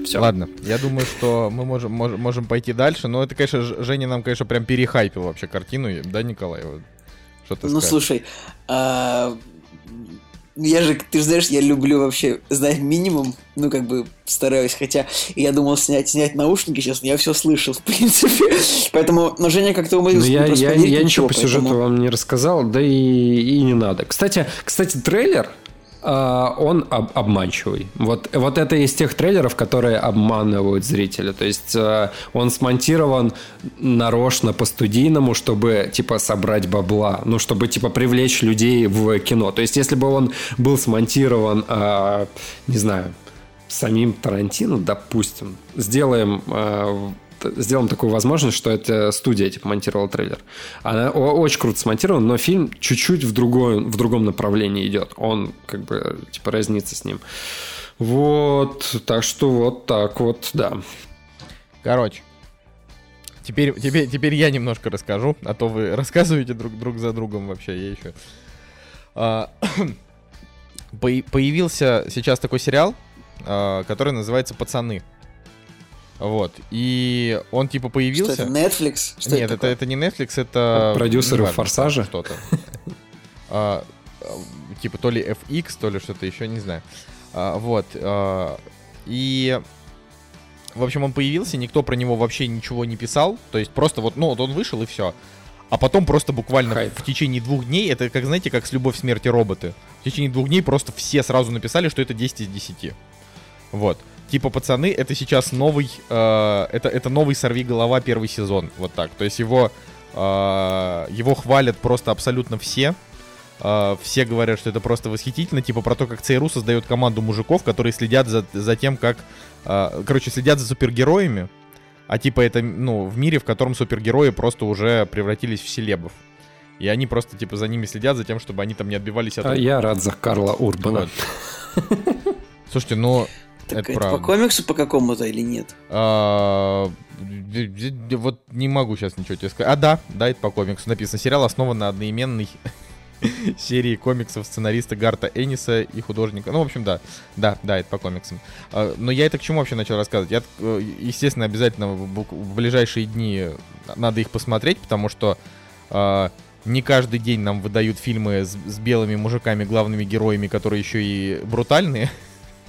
Все. Ладно, я думаю, что мы можем, можем, можем пойти дальше, но это, конечно, Женя нам, конечно, прям перехайпил вообще картину, да, Николай? Вот Что ты Ну, скажешь? слушай, а, я же, ты же знаешь, я люблю вообще знать минимум, ну, как бы стараюсь, хотя я думал снять, снять наушники, честно, я все слышал, в принципе. Поэтому, но Женя как-то Ну, умудрился я, не я, проспойлерить я ничего по поэтому- сюжету вам не рассказал, да и, и не надо. Кстати, кстати, трейлер, он об- обманчивый. Вот, вот это из тех трейлеров, которые обманывают зрителя. То есть а, он смонтирован нарочно по-студийному, чтобы типа собрать бабла, ну чтобы типа привлечь людей в кино. То есть если бы он был смонтирован, а, не знаю, самим Тарантино, допустим, сделаем э, сделаем такую возможность, что это студия типа монтировала трейлер. Она очень круто смонтирована, но фильм чуть-чуть в, другой, в другом направлении идет. Он как бы типа разнится с ним. Вот, так что вот так вот, да. Короче, Теперь, теперь, теперь я немножко расскажу, а то вы рассказываете друг, друг за другом вообще, я еще... А, по- появился сейчас такой сериал, а, который называется «Пацаны». Вот, и он типа появился... Что это, Netflix? Что Нет, это, такое? это не Netflix, это... Продюсеры неважно, «Форсажа»? Что-то. А, а, Типа то ли FX, то ли что-то еще, не знаю. А, Вот. а, И... В общем, он появился, никто про него вообще ничего не писал. То есть просто вот, ну, вот он вышел и все. А потом просто буквально Хайп. в течение двух дней, это как, знаете, как с «Любовь, смерти роботы». В течение двух дней просто все сразу написали, что это 10 из 10. Вот. Типа, пацаны, это сейчас новый, э, это, это новый «Сорви голова» первый сезон. Вот так. То есть его, э, его хвалят просто абсолютно все. Э, все говорят, что это просто восхитительно. Типа про то, как ЦРУ создает команду мужиков, которые следят за, за тем, как... э, короче, следят за супергероями. А типа это, ну, в мире, в котором супергерои просто уже превратились в селебов. И они просто, типа, за ними следят, за тем, чтобы они там не отбивались от... А я рад за Карла Урбана. Вот. Слушайте, ну, Так это это, правда. по комиксу по какому-то или нет? А, Вот не могу сейчас ничего тебе сказать. А, да, да, это по комиксу написано. Сериал основан на одноименной серии комиксов сценариста Гарта Энниса и художника. Ну, в общем, да. Да, да, это по комиксам. А, Но я это к чему вообще начал рассказывать? Я, э, естественно, обязательно в ближайшие дни надо их посмотреть, потому что а, не каждый день нам выдают фильмы с, с белыми мужиками, главными героями, которые еще и брутальные.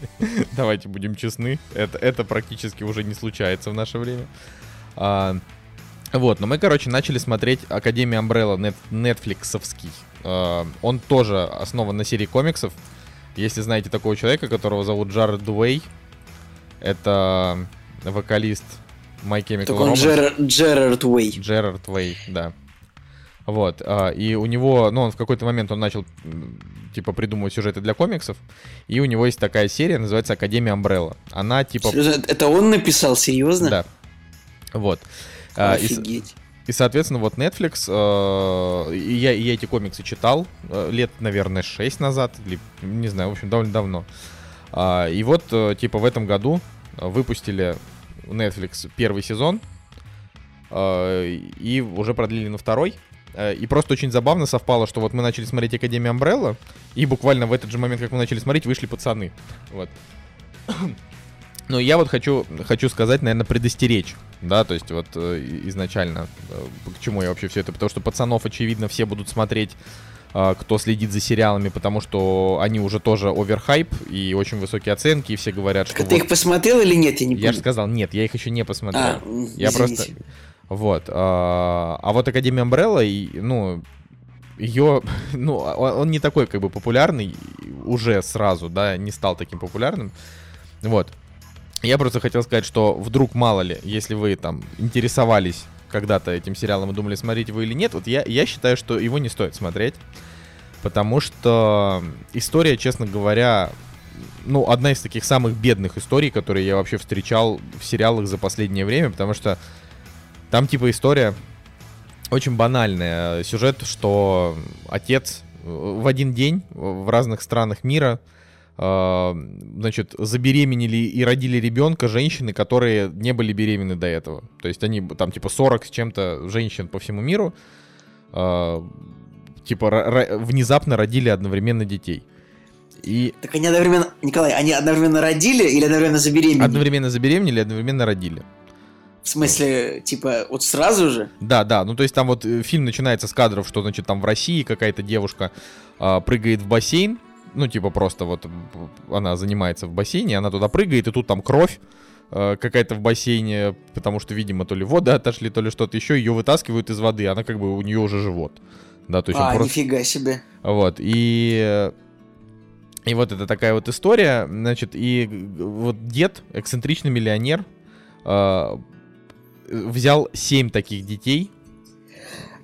Давайте будем честны. Это, это практически уже не случается в наше время. А, вот, но мы, короче, начали смотреть Академия Umbrella нет, нетфликсовский. А, он тоже основан на серии комиксов. Если знаете такого человека, которого зовут Джаред Дуэй, это вокалист My Chemical Так он Romance. Джерар- Джерард Уэй. Джерард Уэй, да. Вот, а, и у него, ну, он в какой-то момент он начал, типа, придумывать сюжеты для комиксов, и у него есть такая серия, называется Академия Umbrella. Она, типа, Это он написал, серьезно? да. Вот. А, Офигеть. и, соответственно, вот Netflix, э, и, я, и я эти комиксы читал э, лет, наверное, 6 назад, или, не знаю, в общем, довольно давно. А, и вот, э, типа, в этом году э, выпустили Netflix первый сезон, э, и уже продлили на второй. Э, И просто очень забавно совпало, что вот мы начали смотреть Академию Umbrella, и буквально в этот же момент, как мы начали смотреть, вышли пацаны. Вот. Но я вот хочу, хочу сказать, наверное, предостеречь, да, то есть вот э, изначально, э, к чему я вообще все это, потому что пацанов, очевидно, все будут смотреть, кто следит за сериалами, потому что они уже тоже оверхайп и очень высокие оценки, и все говорят, что Так ты вот- их посмотрел или нет? Я не Я же сказал, нет, я их еще не посмотрел. А, я извините. просто... Вот. А, а вот Академия Umbrella, ну, ее, ну, он он не такой, как бы, популярный уже сразу, да, не стал таким популярным. Вот. Я просто хотел сказать, что вдруг, мало ли, если вы там интересовались когда-то этим сериалом и думали, смотреть его или нет, вот я, я считаю, что его не стоит смотреть. Потому что история, честно говоря, ну, одна из таких самых бедных историй, которые я вообще встречал в сериалах за последнее время, потому что там типа история очень банальная. Сюжет, что отец э, в один день в разных странах мира э, значит, забеременели и родили ребенка женщины, которые не были беременны до этого. То есть они там типа 40 с чем-то женщин по всему миру э, типа внезапно родили одновременно детей. И Так они одновременно... Николай, они одновременно родили или одновременно забеременели? одновременно забеременели, одновременно родили. В смысле, типа, вот сразу же? Да, да, ну то есть там вот э, фильм начинается с кадров, что значит там в России какая-то девушка а, прыгает в бассейн, ну типа просто вот она занимается в бассейне, она туда прыгает, и тут там кровь э, какая-то в бассейне, потому что, видимо, то ли воды отошли, то ли что-то еще, ее вытаскивают из воды, она как бы у нее уже живот. Да, то есть а, просто... нифига себе. Вот, и... э, И вот это такая вот история, значит, и г- вот дед, эксцентричный миллионер, э, взял семь таких детей,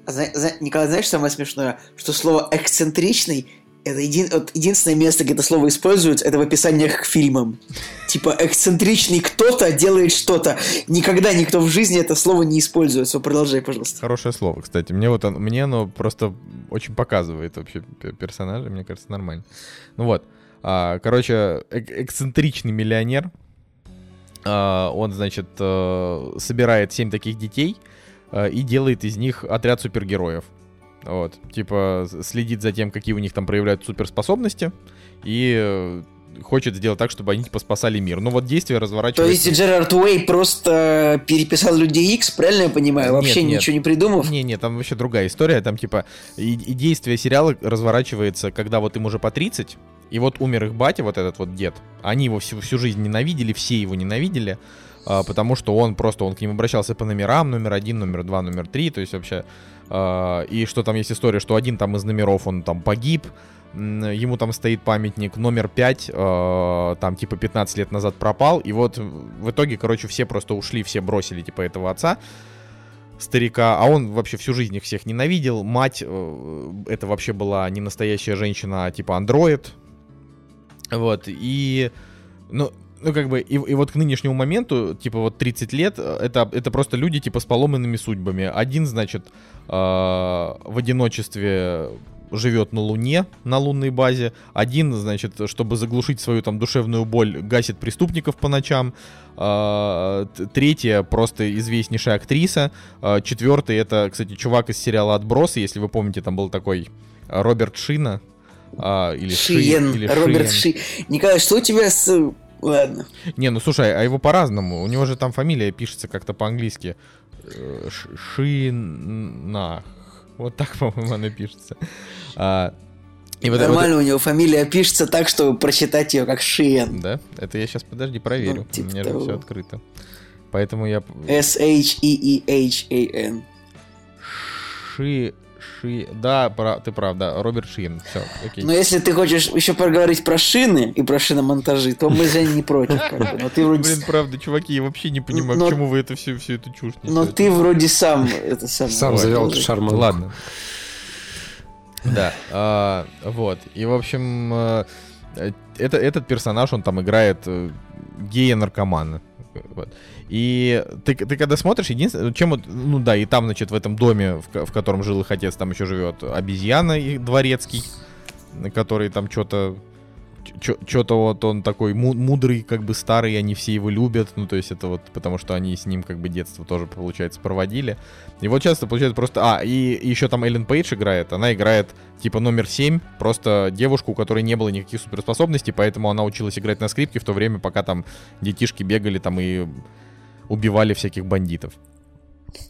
А зна- зна- Николай, знаешь, самое смешное? Что слово «эксцентричный» это един- вот единственное место, где это слово используется, это в описаниях к фильмам. Типа «эксцентричный кто-то делает что-то». Никогда никто в жизни это слово не использует. Все, продолжай, пожалуйста. Хорошее слово, кстати. Мне вот он- мне оно просто очень показывает вообще персонажа, мне кажется, нормально. Ну вот. А, короче, эк- эксцентричный миллионер он, значит, э, собирает семь таких детей э, и делает из них отряд супергероев. Вот, типа, следит за тем, какие у них там проявляют суперспособности, и э, хочет сделать так, чтобы они, типа, спасали мир. Ну вот действие То разворачивается... есть Джерард Уэй просто переписал Людей Икс, правильно я понимаю? Вообще Нет, нет. ничего не придумав? Не, не, там вообще другая история. Там типа и, и действие сериала разворачивается, когда вот им уже по 30, и вот умер их батя, вот этот вот дед. Они его всю, всю жизнь ненавидели, все его ненавидели, а, потому что он просто, он к ним обращался по номерам, номер один, номер два, номер три, то есть вообще... а, и что там есть история, что один там из номеров, он там погиб, ему там стоит памятник номер 5, там типа 15 лет назад пропал, и вот в итоге, короче, все просто ушли, все бросили типа этого отца, старика, а он вообще всю жизнь их всех ненавидел. Мать, э, это вообще была не настоящая женщина, а типа андроид. Вот, и, ну, ну, как бы, и, и вот к нынешнему моменту, типа, вот 30 лет, э, это, это просто люди, типа, с поломанными судьбами. Один, значит, э, в одиночестве живет на Луне, на лунной базе. Один, значит, чтобы заглушить свою там душевную боль, гасит преступников по ночам. А, Третья просто известнейшая актриса. А, Четвертый это, кстати, чувак из сериала «Отбросы». Если вы помните, там был такой а, Роберт Шина. или Ши- Шиен, или Роберт Шиен. Ши. Николай, что у тебя с... Ладно. Не, ну слушай, а его по-разному. У него же там фамилия пишется как-то по-английски. Э, Ш- Шинах. Вот так, по-моему, она пишется. А, и вот- вот- Нормально у него фамилия пишется так, чтобы прочитать ее как Шиен. Да? Это я сейчас, подожди, проверю. Ну, типа У меня же того. все открыто. Поэтому я... S-H-E-E-H-A-N. Ши... Ши... Да, пра- ты прав, да. Роберт Шин. Все, окей. Но если ты хочешь еще поговорить про шины и про шиномонтажи, то мы же не против. Но ты вроде, Блин, правда, чуваки, я вообще не понимаю, Но- к чему вы это всю, всю эту чушь но несете. ты вроде сам это самое. Сам Ой, завел тоже. шарман. Ладно. Да, а, вот. И, в общем, э, э, это, этот персонаж, он там играет э, гея-наркомана. Вот. И ты, ты когда смотришь, единственное, чем вот, ну да, и там, значит, в этом доме, в, в котором жил их отец, там еще живет обезьяна и дворецкий, который там что-то что-то вот он такой му- мудрый, как бы старый, они все его любят, ну, то есть это вот потому, что они с ним как бы детство тоже, получается, проводили. И вот часто получается просто... А, и, еще там Эллен Пейдж играет, она играет типа номер 7, просто девушку, у которой не было никаких суперспособностей, поэтому она училась играть на скрипке в то время, пока там детишки бегали там и убивали всяких бандитов.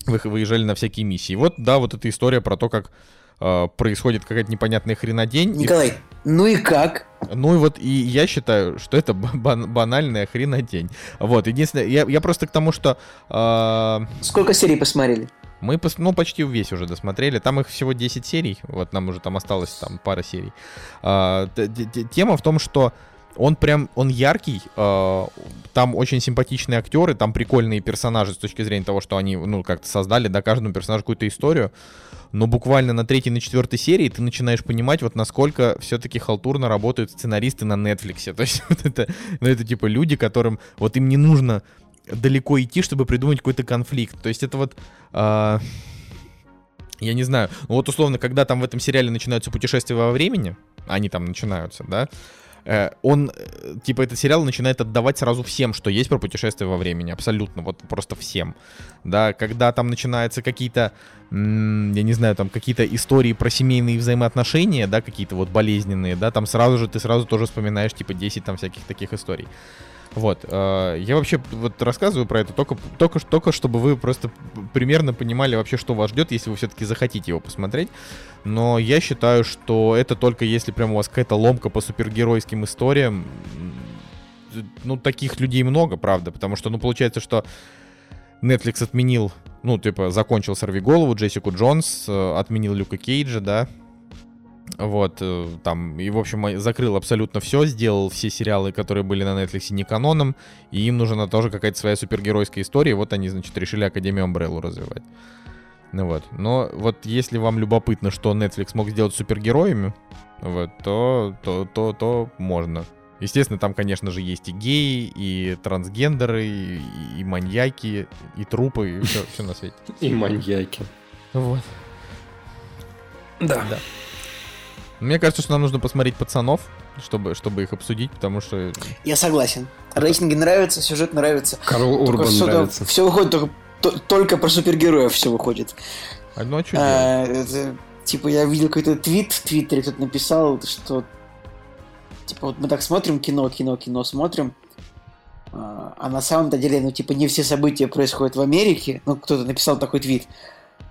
Вы- Выезжали на всякие миссии. Вот, да, вот эта история про то, как э, происходит какая-то непонятная хренодень. И- Николай, ну и как? Ну и вот и я считаю, что это ба- бан- банальная хренотень. Вот, единственное, я, я просто к тому, что а, Сколько серий посмотрели? мы пос- ну, почти весь уже досмотрели. Там их всего 10 серий. Вот нам уже там осталось там пара серий. Т- тема в том, что он прям, он яркий, а, там очень симпатичные актеры, там прикольные персонажи с точки зрения того, что они, ну, как-то создали, да, каждому персонажу какую-то историю, но буквально на третьей, на четвертой серии ты начинаешь понимать, вот насколько все-таки халтурно работают сценаристы на Netflix. То есть вот это, ну, это типа люди, которым вот им не нужно далеко идти, чтобы придумать какой-то конфликт. То есть это вот... а, я не знаю. Ну вот условно, когда там в этом сериале начинаются путешествия во времени, они там начинаются, да, э, он, э, типа, этот сериал начинает отдавать сразу всем, что есть про путешествия во времени, абсолютно, вот просто всем, да, когда там начинаются какие-то, я не знаю, там какие-то истории про семейные взаимоотношения, да, какие-то вот болезненные, да, там сразу же, ты сразу тоже вспоминаешь, типа, 10 там всяких таких историй. Вот, э, я вообще вот рассказываю про это только, только, только чтобы вы просто примерно понимали вообще, что вас ждет, если вы все-таки захотите его посмотреть. Но я считаю, что это только если прям у вас какая-то ломка по супергеройским историям. Ну, таких людей много, правда, потому что, ну, получается, что Netflix отменил, ну, типа, закончил «Сорви голову», Джессику Джонс, э, отменил Люка Кейджа, да, вот, э, там, и, в общем, э, закрыл абсолютно все, сделал все сериалы, которые были на Netflix не каноном, и им нужна тоже какая-то своя супергеройская история, и вот они, значит, решили Академию Umbrella развивать. Ну вот, но вот если вам любопытно, что Netflix мог сделать супергероями, вот, то, то, то, то можно. Естественно, там, конечно же, есть и геи, и трансгендеры, и, и маньяки, и трупы, и все, все на свете. И маньяки. Вот. Да. Да. Мне кажется, что нам нужно посмотреть пацанов, чтобы, чтобы их обсудить, потому что Я согласен. Рейтинги нравятся, сюжет нравится. Карл Урбан нравится. Все выходит только, то- только про супергероев все выходит. А ну а что делать? А, это, типа, я видел какой-то твит в Твиттере, кто-то написал, что типа вот мы так смотрим кино, кино, кино смотрим, а, а на самом-то деле, ну, типа, не все события происходят в Америке. Ну, кто-то написал такой твит.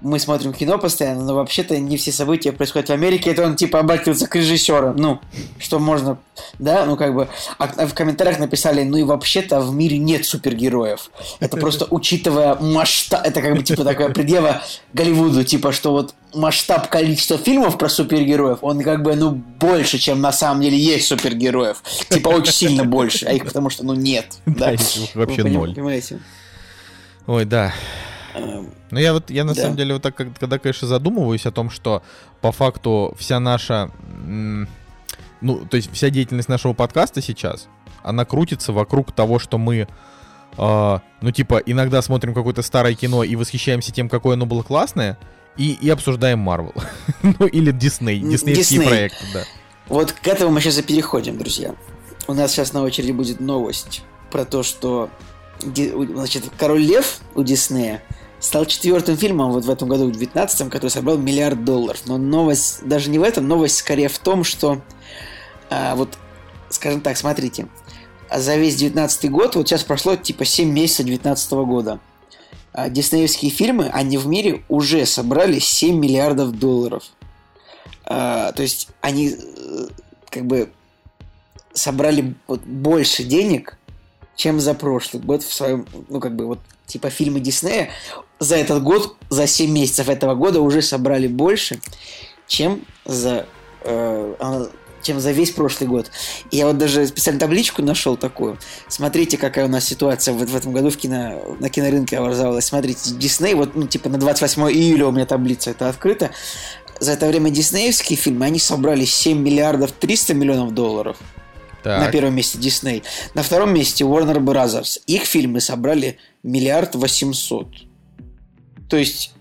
Мы смотрим кино постоянно, но вообще-то не все события происходят в Америке. Это он, типа, обратился к режиссеру. Ну, что можно, да, ну, как бы... А а в комментариях написали, ну, и вообще-то в мире нет супергероев. Это просто учитывая масштаб... Это как бы, типа, такая предъява Голливуду, типа, что вот масштаб количества фильмов про супергероев, он как бы, ну, больше, чем на самом деле есть супергероев. Типа, очень сильно больше, а их потому что, ну, нет. Да, вообще ноль. Понимаете? Ой, да. Эм, Ну я вот, я на Да. самом деле вот так, когда, конечно, задумываюсь о том, что по факту вся наша, ну, то есть вся деятельность нашего подкаста сейчас, она крутится вокруг того, что мы, а, ну, типа, иногда смотрим какое-то старое кино и восхищаемся тем, какое оно было классное, и, и обсуждаем Марвел. ну, или Дисней, М, диснеевские Disney. проекты, да. Вот к этому мы сейчас и переходим, друзья. У нас сейчас на очереди будет новость про то, что значит, Король Лев у Диснея стал четвертым фильмом вот в этом году, в 19 который собрал миллиард долларов. Но новость даже не в этом, новость скорее в том, что а, вот, скажем так, смотрите, за весь 19 год, вот сейчас прошло типа 7 месяцев 19 года, а диснеевские фильмы, они в мире уже собрали 7 миллиардов долларов. А, то есть они э, как бы собрали вот больше денег, чем за прошлый год в своем, ну как бы вот типа фильмы Диснея за этот год, за 7 месяцев этого года уже собрали больше, чем за э, а, чем за весь прошлый год. И я вот даже специально табличку нашел такую. Смотрите, какая у нас ситуация вот в этом году в кино, на кинорынке образовалась. Смотрите, Дисней, вот, ну, типа на 28 июля у меня таблица это открыта. За это время диснеевские фильмы, они собрали 7 миллиардов 300 миллионов долларов. На Так, первом месте Дисней. На втором месте Warner Brothers. Их фильмы собрали миллиард восемьсот. То есть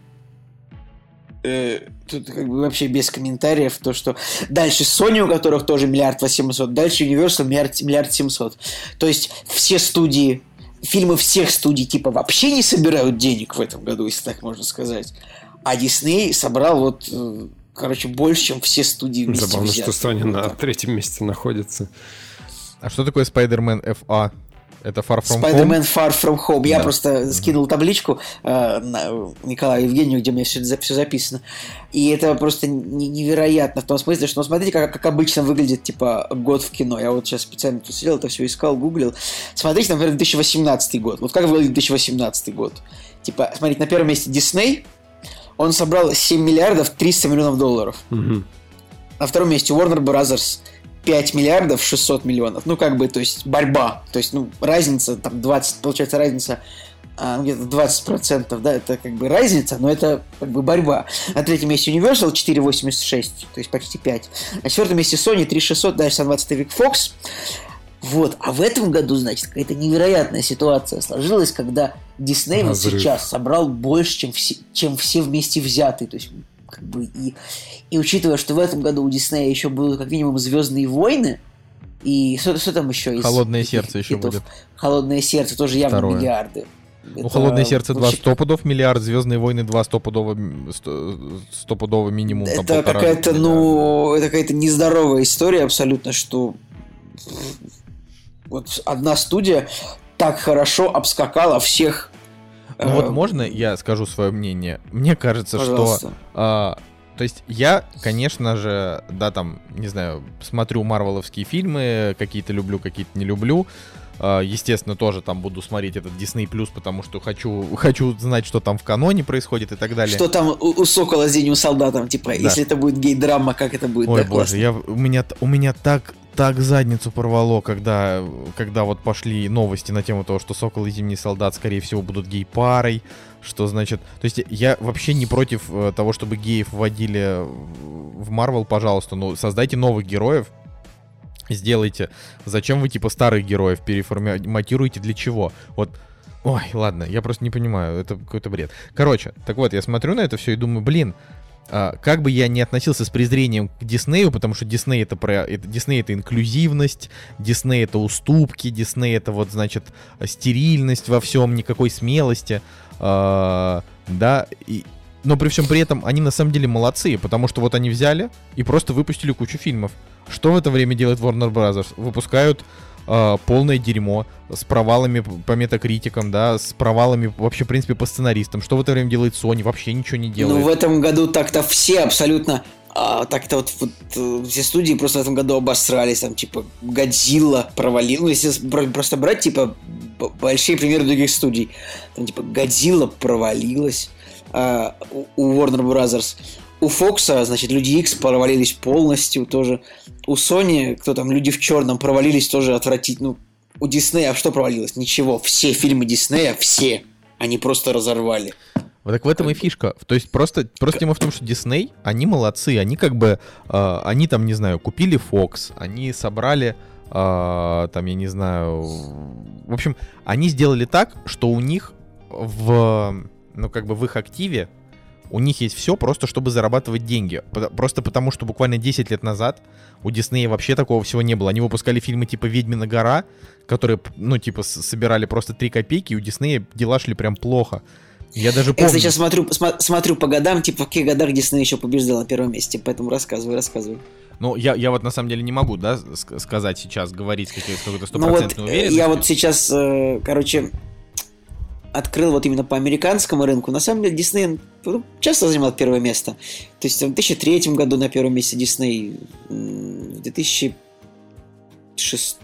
э, тут как бы вообще без комментариев то, что дальше Sony, у которых тоже миллиард восемьсот, дальше Universal миллиард, миллиард семьсот. То есть все студии, фильмы всех студий типа вообще не собирают денег в этом году, если так можно сказать. А Дисней собрал вот, э, короче, больше, чем все студии вместе Забавно, что взятые. Sony Вот на третьем месте находится. а что такое Spider-Man FA? Это Far From Spider-Man Home? Far From Home. Я Да. просто скинул табличку э, Николаю Евгению, где у меня все, все записано. И это просто не- невероятно в том смысле, что, ну, смотрите, как, как обычно выглядит, типа, год в кино. Я вот сейчас специально тут сидел, это все искал, гуглил. Смотрите, например, 2018 год. Вот как выглядит 2018 год? Типа, смотрите, на первом месте Дисней, он собрал 7 миллиардов 300 миллионов долларов. Мгм. На втором месте Warner Brothers 5 миллиардов 600 миллионов. Ну, как бы, то есть, борьба. То есть, ну, разница, там, 20, получается, разница а, ну, где-то 20%, да, это как бы разница, но это как бы борьба. На третьем месте Universal 4,86, то есть почти 5. На четвертом месте Sony 3,600, дальше 120 век Fox. Вот, а в этом году, значит, какая-то невероятная ситуация сложилась, когда Дисней вот сейчас собрал больше, чем все, чем все вместе взятые. То есть, как бы, и, и учитывая, что в этом году у Диснея еще будут как минимум Звездные войны, и что, что там еще из Холодное сердце еще хитов? будет. Холодное сердце тоже явно Второе. миллиарды. Ну, Это Холодное сердце 2 вообще- стопудов миллиард, Звездные войны 2 стопудово, стопудово минимум. там, Это какая-то, ну, это какая-то нездоровая история абсолютно, что вот одна студия так хорошо обскакала всех. Ну вот э, можно я скажу свое мнение? Мне кажется, пожалуйста. что... а, то есть я, конечно же, да, там, не знаю, смотрю марвеловские фильмы, какие-то люблю, какие-то не люблю. А, естественно, тоже там буду смотреть этот Disney Plus, потому что хочу, хочу знать, что там в каноне происходит и так далее. Что там у, у Сокола с День у солдатам, типа, если это будет гей-драма, как это будет? Ой, да, боже, классно. я, у, меня, у меня так, так задницу порвало, когда, когда вот пошли новости на тему того, что Сокол и Зимний Солдат, скорее всего, будут гей-парой, что значит... То есть я вообще не против э, того, чтобы геев вводили в Марвел, пожалуйста, но создайте новых героев, сделайте. Зачем вы, типа, старых героев переформатируете, для чего? Вот Ой, ладно, я просто не понимаю, это какой-то бред. Короче, так вот, я смотрю на это все и думаю, блин, как бы я не относился с презрением к Диснею, потому что Дисней это про это, Дисней это инклюзивность, Дисней это уступки, Дисней это вот значит стерильность во всем, никакой смелости, а, да, и, но при всем при этом они на самом деле молодцы, потому что вот они взяли и просто выпустили кучу фильмов. Что в это время делает Warner Bros? Выпускают э, полное дерьмо с провалами по метакритикам, да, с провалами вообще, в принципе, по сценаристам. Что в это время делает Sony? Вообще ничего не делает. Ну, в этом году так-то все абсолютно а, так-то вот, вот э, все студии просто в этом году обосрались, там, типа, Годзилла провалил. Ну, если просто брать, типа, большие примеры других студий. Там, типа, Годзилла провалилась а, у Warner Brothers. У Фокса, значит, Люди X провалились полностью тоже. У Sony, кто там, Люди в черном провалились тоже отвратительно. Ну, у Диснея что провалилось? Ничего. Все фильмы Диснея, все, они просто разорвали. Вот так в этом и фишка. То есть просто, просто тема в том, что Дисней, они молодцы, они как бы, э, они там, не знаю, купили Fox, они собрали, э, там, я не знаю, в общем, они сделали так, что у них в, ну, как бы в их активе у них есть все просто, чтобы зарабатывать деньги. Просто потому, что буквально 10 лет назад у Диснея вообще такого всего не было. Они выпускали фильмы типа «Ведьмина гора», которые, ну, типа, собирали просто 3 копейки, и у Диснея дела шли прям плохо. Я даже помню. Я сейчас смотрю, см- смотрю по годам, типа, в каких годах Дисней еще побеждал на первом месте, поэтому рассказывай, рассказывай. Ну, я, я вот на самом деле не могу, да, сказать сейчас, говорить с какой-то стопроцентной ну, вот, Я вот сейчас, э, короче, открыл вот именно по американскому рынку, на самом деле Дисней ну, часто занимал первое место. То есть в 2003 году на первом месте Дисней, в 2006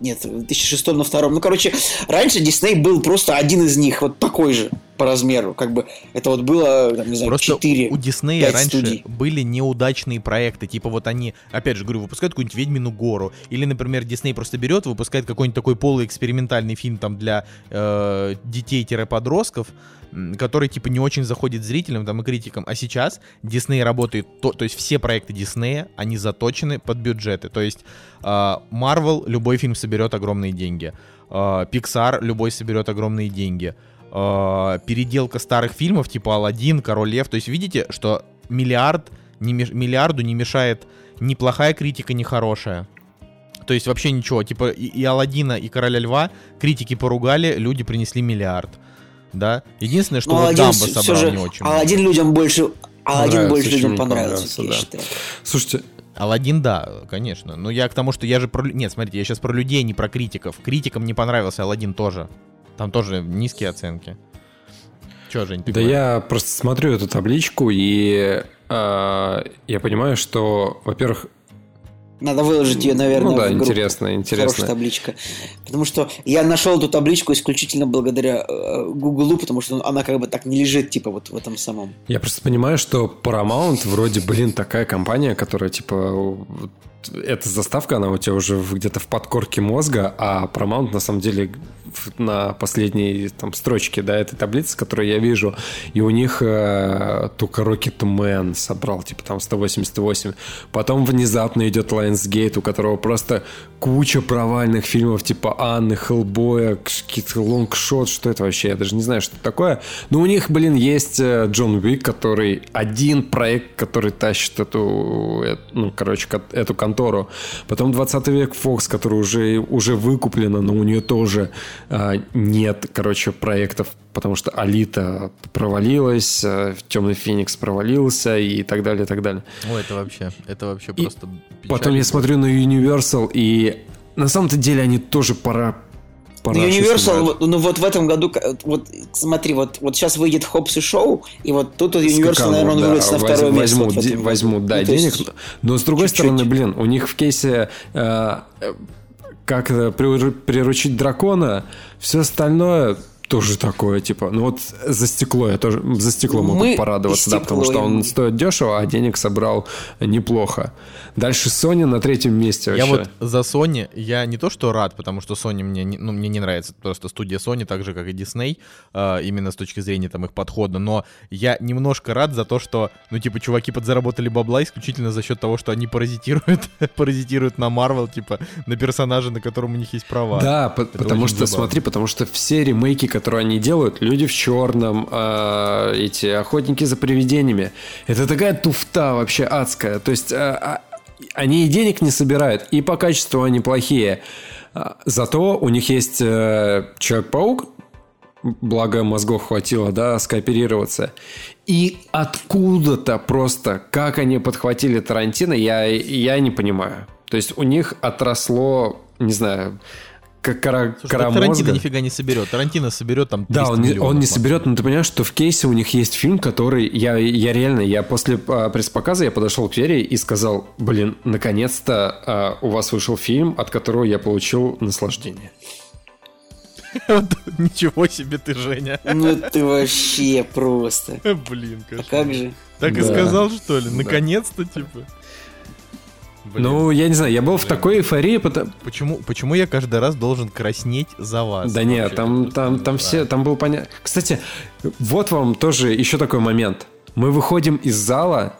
нет, в 2006 на втором. Ну, короче, раньше Дисней был просто один из них, вот такой же по размеру. Как бы это вот было, там, не знаю, Просто 4 у Диснея раньше студий. были неудачные проекты. Типа вот они, опять же говорю, выпускают какую-нибудь «Ведьмину гору». Или, например, Дисней просто берет, выпускает какой-нибудь такой полуэкспериментальный фильм там для э, детей-подростков, который типа не очень заходит зрителям там и критикам. А сейчас Дисней работает, то, то есть все проекты Диснея, они заточены под бюджеты. То есть Марвел э, любой фильм соберет огромные деньги. Pixar э, любой соберет огромные деньги. Э, переделка старых фильмов типа Алладин, Король Лев. То есть видите, что миллиард не меш... миллиарду не мешает ни плохая критика, ни хорошая. То есть вообще ничего. Типа и, и Алладина, и Короля Льва критики поругали, люди принесли миллиард да. Единственное, что ну, вот Дамбо собрал же, не очень. Алладин людям больше, Алладин больше людям понравился, понравился да. Слушайте, Алладин, да, конечно. Но я к тому, что я же про... Нет, смотрите, я сейчас про людей, не про критиков. Критикам не понравился Алладин тоже. Там тоже низкие оценки. Че, Жень, ты Да говоришь? я просто смотрю эту табличку, и э, я понимаю, что, во-первых, надо выложить ее, наверное, ну, да, в группу. интересно, интересно. Хорошая табличка. Потому что я нашел эту табличку исключительно благодаря э, Гуглу, потому что она как бы так не лежит, типа, вот в этом самом. Я просто понимаю, что Paramount вроде, блин, такая компания, которая, типа, эта заставка, она у тебя уже где-то в подкорке мозга, а Paramount на самом деле на последней там строчке да, этой таблицы, которую я вижу, и у них э, только Man собрал, типа там 188. Потом внезапно идет Lionsgate, у которого просто куча провальных фильмов, типа Анны, Хеллбоя, Лонгшот, что это вообще, я даже не знаю, что это такое. Но у них, блин, есть э, Джон Уик, который один проект, который тащит эту, э, ну, короче, эту контору. Потом 20 век Fox, который уже, уже выкуплена, но у нее тоже а, нет, короче, проектов, потому что Алита провалилась, Темный Феникс провалился и так далее, и так далее. О, это вообще, это вообще и просто Потом я смотрю на Universal, и на самом-то деле они тоже пора пора ну, Universal, ну вот в этом году, вот смотри, вот, вот сейчас выйдет Хопс и Шоу, и вот тут вот Universal, Скакану, наверное, да, вырвется на второе возьму, место. Возьму, возьму да, ну, денег, есть... но с другой чуть-чуть. стороны, блин, у них в кейсе э, как приручить дракона, все остальное тоже такое, типа, ну вот за стекло я тоже, за стекло могу Мы порадоваться, да, потому что он стоит дешево, а денег собрал неплохо. Дальше Sony на третьем месте вообще. Я вот за Sony, я не то что рад, потому что Sony мне, не, ну, мне не нравится просто студия Sony, так же, как и Disney, э, именно с точки зрения там их подхода, но я немножко рад за то, что, ну, типа, чуваки подзаработали бабла исключительно за счет того, что они паразитируют, паразитируют на Marvel, типа, на персонаже, на котором у них есть права. Да, по- потому что, забавно. смотри, потому что все ремейки, которую они делают, люди в черном, э, эти охотники за привидениями, это такая туфта вообще адская. То есть э, они и денег не собирают, и по качеству они плохие. Зато у них есть э, Человек-паук, благо мозгов хватило, да, скооперироваться. И откуда-то просто, как они подхватили Тарантино, я, я не понимаю. То есть у них отросло, не знаю, как кора, Слушай, так Тарантино нифига не соберет. Тарантино соберет там 300 Да, он, не- миллионов он не соберет, но ты понимаешь, что в кейсе у них есть фильм, который я, я реально, я после а, пресс-показа я подошел к Вере и сказал, блин, наконец-то а, у вас вышел фильм, от которого я получил наслаждение. Ничего себе ты, Женя. Ну ты вообще просто. Блин, А как же? Так и сказал, что ли? Наконец-то, типа. Блин. Ну, я не знаю, я был в Блин. такой эйфории, потому... Почему, почему я каждый раз должен краснеть за вас? Да нет, там, там, там все, там был понятно. Кстати, вот вам тоже еще такой момент. Мы выходим из зала,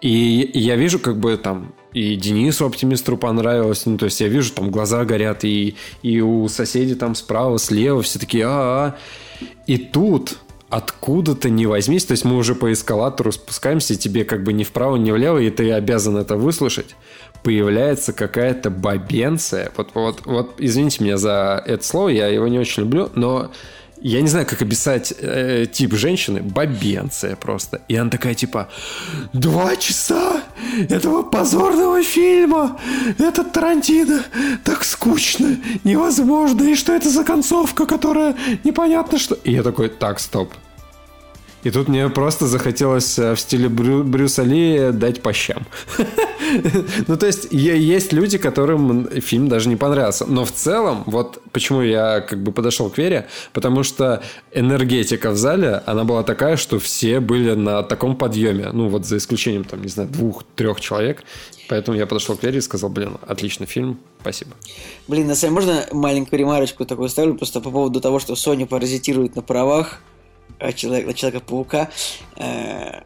и я вижу, как бы там и Денису оптимистру понравилось, ну то есть я вижу, там глаза горят, и, и у соседей там справа, слева все такие а, -а, И тут откуда-то не возьмись, то есть мы уже по эскалатору спускаемся, и тебе как бы ни вправо, ни влево, и ты обязан это выслушать. Появляется какая-то бабенция. Вот, вот, вот, извините меня за это слово, я его не очень люблю, но я не знаю, как описать э, тип женщины. Бабенция просто. И она такая типа, два часа этого позорного фильма. Это Тарантино. Так скучно. Невозможно. И что это за концовка, которая непонятно что... И я такой, так, стоп. И тут мне просто захотелось э, в стиле Брю- Брюса Ли дать по щам. Ну, то есть, есть люди, которым фильм даже не понравился. Но в целом, вот почему я как бы подошел к Вере, потому что энергетика в зале, она была такая, что все были на таком подъеме. Ну, вот за исключением, там, не знаю, двух-трех человек. Поэтому я подошел к Вере и сказал, блин, отличный фильм, спасибо. Блин, на самом можно маленькую ремарочку такую ставлю, просто по поводу того, что Sony паразитирует на правах человек, на Человека-паука. Э,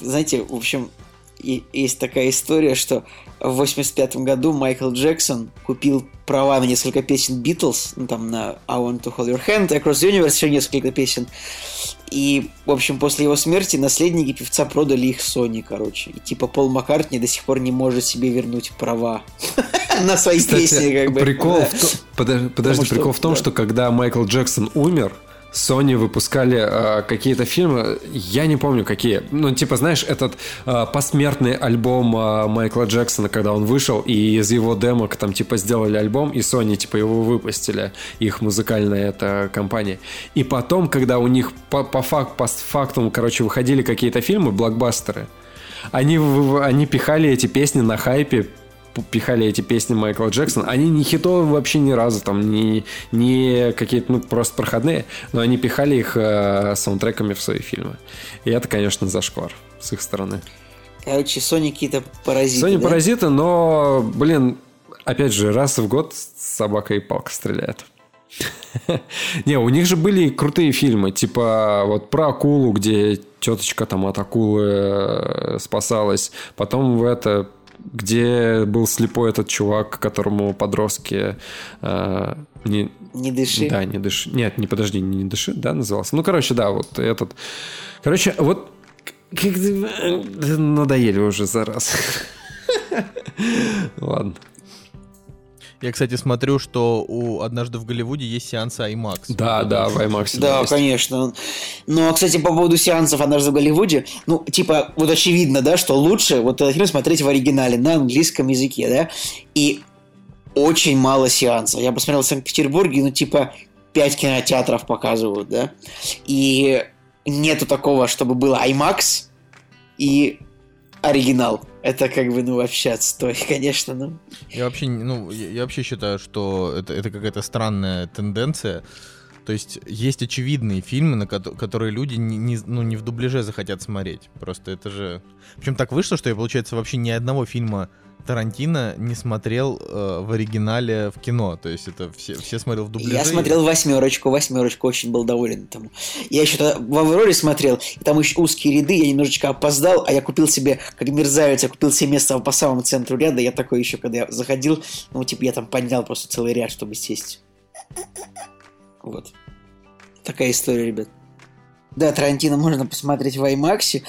Знаете, в общем, и- есть такая история, что в 85 году Майкл Джексон купил права на несколько песен Битлз, ну там на I Want to Hold Your Hand, Across the Universe, еще несколько песен. И, в общем, после его смерти наследники певца продали их Sony, короче. И типа Пол Маккартни до сих пор не может себе вернуть права на свои песни, как бы. прикол, Да. в том- подож- подожди, что, прикол в том, да. что когда Майкл Джексон умер, Sony выпускали э, какие-то фильмы, я не помню какие. Ну, типа, знаешь, этот э, посмертный альбом э, Майкла Джексона, когда он вышел, и из его демок там, типа, сделали альбом, и Sony, типа, его выпустили, их музыкальная эта компания. И потом, когда у них по, по, фак- по фактум, короче, выходили какие-то фильмы, блокбастеры, они, они пихали эти песни на хайпе, пихали эти песни Майкла Джексона. Они не хитовые вообще ни разу, там, не, не какие-то, ну, просто проходные, но они пихали их э, саундтреками в свои фильмы. И это, конечно, зашквар с их стороны. Короче, Sony какие-то паразиты, Sony да? паразиты, но, блин, опять же, раз в год собака и палка стреляет. Не, у них же были крутые фильмы, типа вот про акулу, где теточка там от акулы э, спасалась. Потом в это, где был слепой этот чувак, которому подростки э, не, Не дыши. да, не дыши. Нет, не подожди, не дыши, да, назывался. Ну, короче, да, вот этот. Короче, вот как надоели уже за раз. Ладно. Я, кстати, смотрю, что у «Однажды в Голливуде» есть сеансы IMAX. Да, да, в IMAX. Да, есть. конечно. Ну, а, кстати, по поводу сеансов «Однажды в Голливуде», ну, типа, вот очевидно, да, что лучше вот этот фильм смотреть в оригинале, на английском языке, да, и очень мало сеансов. Я посмотрел в Санкт-Петербурге, ну, типа, пять кинотеатров показывают, да, и нету такого, чтобы было IMAX и оригинал. Это как бы, ну, вообще отстой, конечно, ну. Я вообще, ну, я, я вообще считаю, что это, это какая-то странная тенденция. То есть есть очевидные фильмы, на кото- которые люди не, не- ну, не в дубляже захотят смотреть. Просто это же... Причем так вышло, что я, получается, вообще ни одного фильма Тарантино не смотрел э, в оригинале в кино. То есть это все, все смотрел в дубляже. Я смотрел восьмерочку, восьмерочку, очень был доволен этому. Я еще тогда в Авроре смотрел, и там еще узкие ряды, я немножечко опоздал, а я купил себе, как мерзавец, я купил себе место по самому центру ряда, я такой еще, когда я заходил, ну, типа, я там поднял просто целый ряд, чтобы сесть. Вот. Так, такая история, ребят. Да, Тарантино можно посмотреть в IMAX,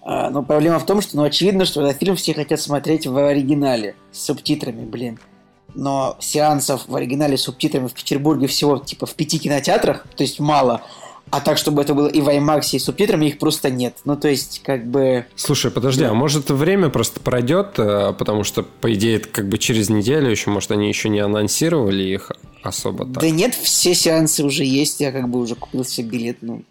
а, но проблема в том, что, ну, очевидно, что этот фильм все хотят смотреть в оригинале, с субтитрами, блин. Но сеансов в оригинале с субтитрами в Петербурге всего, типа, в пяти кинотеатрах, то есть мало. А так, чтобы это было и в IMAX, и с субтитрами, их просто нет. Ну, то есть, как бы... Слушай, подожди, а может время просто пройдет, э, потому что, по идее, это как бы через неделю еще, может, они еще не анонсировали их особо так? Да нет, все сеансы уже есть, я как бы уже купил себе билет, ну...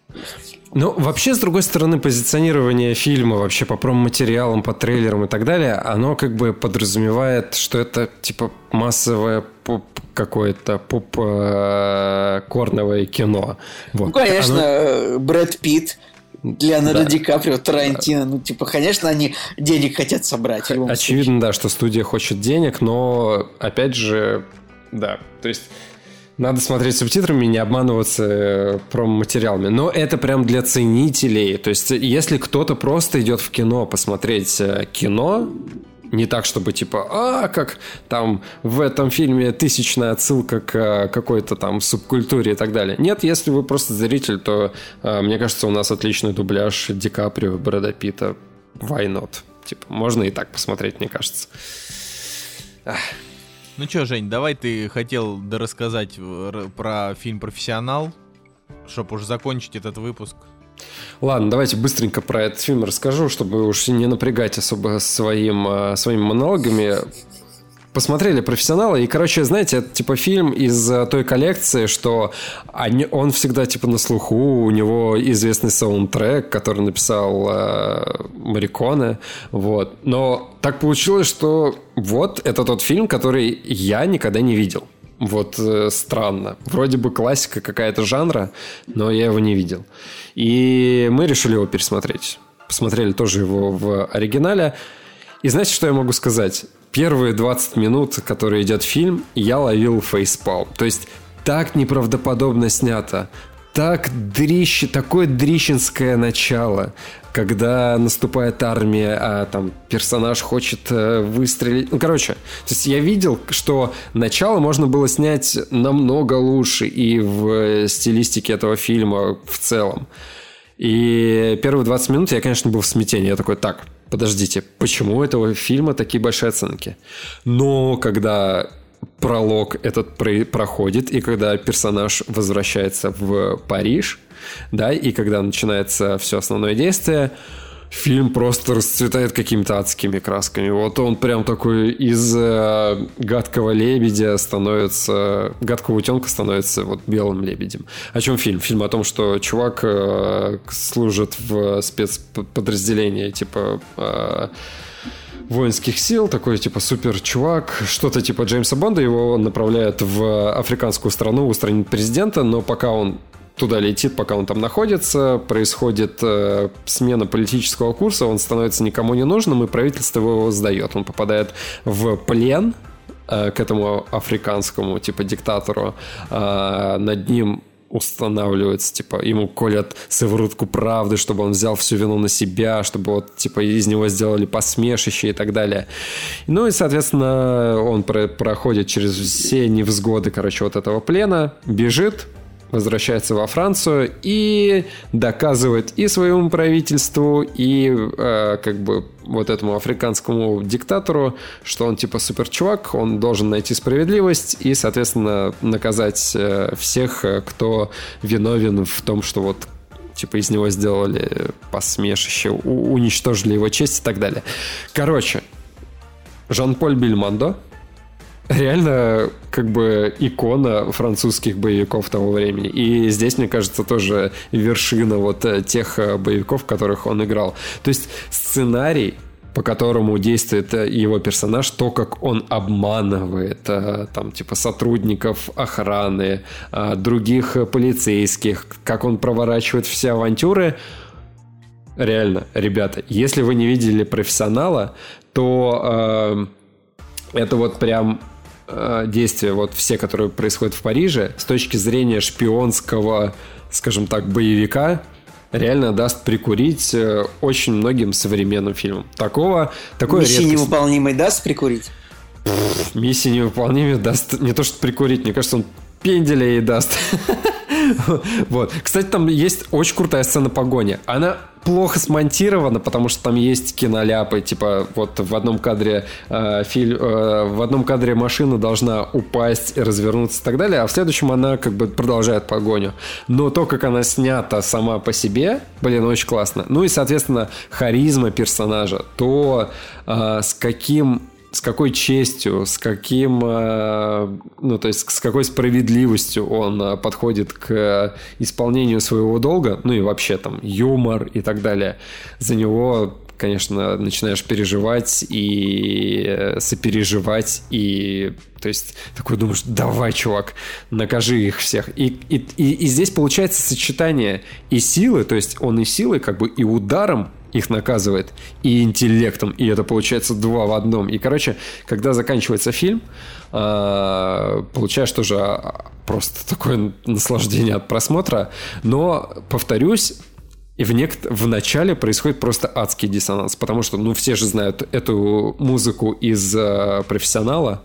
Ну, вообще, с другой стороны, позиционирование фильма вообще по промо-материалам, по трейлерам и так далее, оно как бы подразумевает, что это типа массовое поп какое-то поп-корновое кино. Вот. Ну, конечно, оно... Э, Брэд Питт, Леонардо да. Ди Каприо, Тарантино, ну, типа, конечно, они денег хотят собрать. Очевидно, случае. да, что студия хочет денег, но, опять же, да, то есть надо смотреть субтитрами, не обманываться э, промо-материалами. Но это прям для ценителей. То есть, если кто-то просто идет в кино посмотреть э, кино, не так, чтобы типа, а, как там в этом фильме тысячная отсылка к э, какой-то там субкультуре и так далее. Нет, если вы просто зритель, то, мне кажется, у нас отличный дубляж Ди Каприо, Брэда Питта. Why not? Типа, можно и так посмотреть, мне кажется. Ну чё, Жень, давай ты хотел рассказать э, про фильм «Профессионал», чтобы уже закончить этот выпуск. Ладно, давайте быстренько про этот фильм расскажу, чтобы уж не напрягать особо своим, э, своими монологами посмотрели профессионала, и, короче, знаете, это типа фильм из э, той коллекции, что они, он всегда типа на слуху, у него известный саундтрек, который написал э, Мариконе, вот. Но так получилось, что вот это тот фильм, который я никогда не видел. Вот э, странно. Вроде бы классика какая-то жанра, но я его не видел. И мы решили его пересмотреть. Посмотрели тоже его в оригинале. И знаете, что я могу сказать? первые 20 минут, которые идет фильм, я ловил фейспал. То есть так неправдоподобно снято, так дрищ, такое дрищенское начало, когда наступает армия, а там персонаж хочет э, выстрелить. Ну, короче, то есть я видел, что начало можно было снять намного лучше и в стилистике этого фильма в целом. И первые 20 минут я, конечно, был в смятении. Я такой, так, подождите, почему у этого фильма такие большие оценки? Но когда пролог этот проходит, и когда персонаж возвращается в Париж, да, и когда начинается все основное действие, фильм просто расцветает какими-то адскими красками. Вот он прям такой из э, гадкого лебедя становится... Гадкого утенка становится вот белым лебедем. О чем фильм? Фильм о том, что чувак э, служит в спецподразделении, типа... Э, воинских сил, такой типа супер чувак, что-то типа Джеймса Бонда, его направляют в африканскую страну устранить президента, но пока он туда летит, пока он там находится, происходит э, смена политического курса, он становится никому не нужным, и правительство его сдает. Он попадает в плен э, к этому африканскому типа диктатору. Э, над ним устанавливается, типа, ему колят сыворотку правды, чтобы он взял всю вину на себя, чтобы вот, типа, из него сделали посмешище и так далее. Ну и, соответственно, он про проходит через все невзгоды, короче, вот этого плена, бежит, возвращается во Францию и доказывает и своему правительству, и э, как бы вот этому африканскому диктатору, что он типа супер чувак, он должен найти справедливость и, соответственно, наказать э, всех, э, кто виновен в том, что вот типа из него сделали посмешище, уничтожили его честь и так далее. Короче, Жан-Поль Бельмондо, реально как бы икона французских боевиков того времени. И здесь, мне кажется, тоже вершина вот э, тех э, боевиков, в которых он играл. То есть сценарий по которому действует э, его персонаж, то, как он обманывает там, типа, сотрудников охраны, других полицейских, как он проворачивает все авантюры. Реально, ребята, если вы не видели профессионала, то э, это вот прям э, действия, вот все, которые происходят в Париже, с точки зрения шпионского, скажем так, боевика, реально даст прикурить э, очень многим современным фильмам. Такого, такой Миссии редкость... невыполнимой даст прикурить? Миссии невыполнимой даст не то, что прикурить, мне кажется, он пенделя ей даст. Вот. Кстати, там есть очень крутая сцена погони. Она плохо смонтирована, потому что там есть киноляпы, типа вот в одном кадре э, фильм, э, в одном кадре машина должна упасть, развернуться и так далее, а в следующем она как бы продолжает погоню. Но то, как она снята сама по себе, блин, очень классно. Ну и, соответственно, харизма персонажа, то э, с каким с какой честью, с каким, э, ну, то есть с какой справедливостью он э, подходит к исполнению своего долга, ну и вообще там юмор и так далее. За него конечно, начинаешь переживать и э, сопереживать, и то есть такой думаешь, давай, чувак, накажи их всех. И, и, и, и здесь получается сочетание и силы, то есть он и силой, как бы и ударом их наказывает, и интеллектом, и это получается два в одном. И, короче, когда заканчивается фильм, а, получаешь тоже а, просто такое наслаждение от просмотра, но, повторюсь, и в, нек... в начале происходит просто адский диссонанс, потому что, ну, все же знают эту музыку из э, профессионала.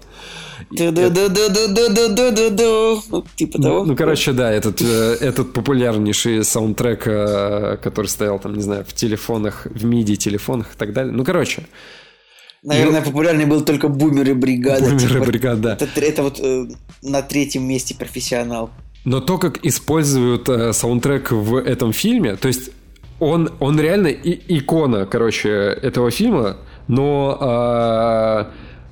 Типа того. Ну, короче, да, этот, этот популярнейший саундтрек, который стоял там, не знаю, в телефонах, в MIDI-телефонах и так далее. Ну, короче. Наверное, популярный был только Бумер и Бригада. Бумер и типа, Бригада, да. Это, это вот э, на третьем месте профессионал. Но то, как используют э, саундтрек в этом фильме, то есть он, он реально и, икона, короче, этого фильма, но э,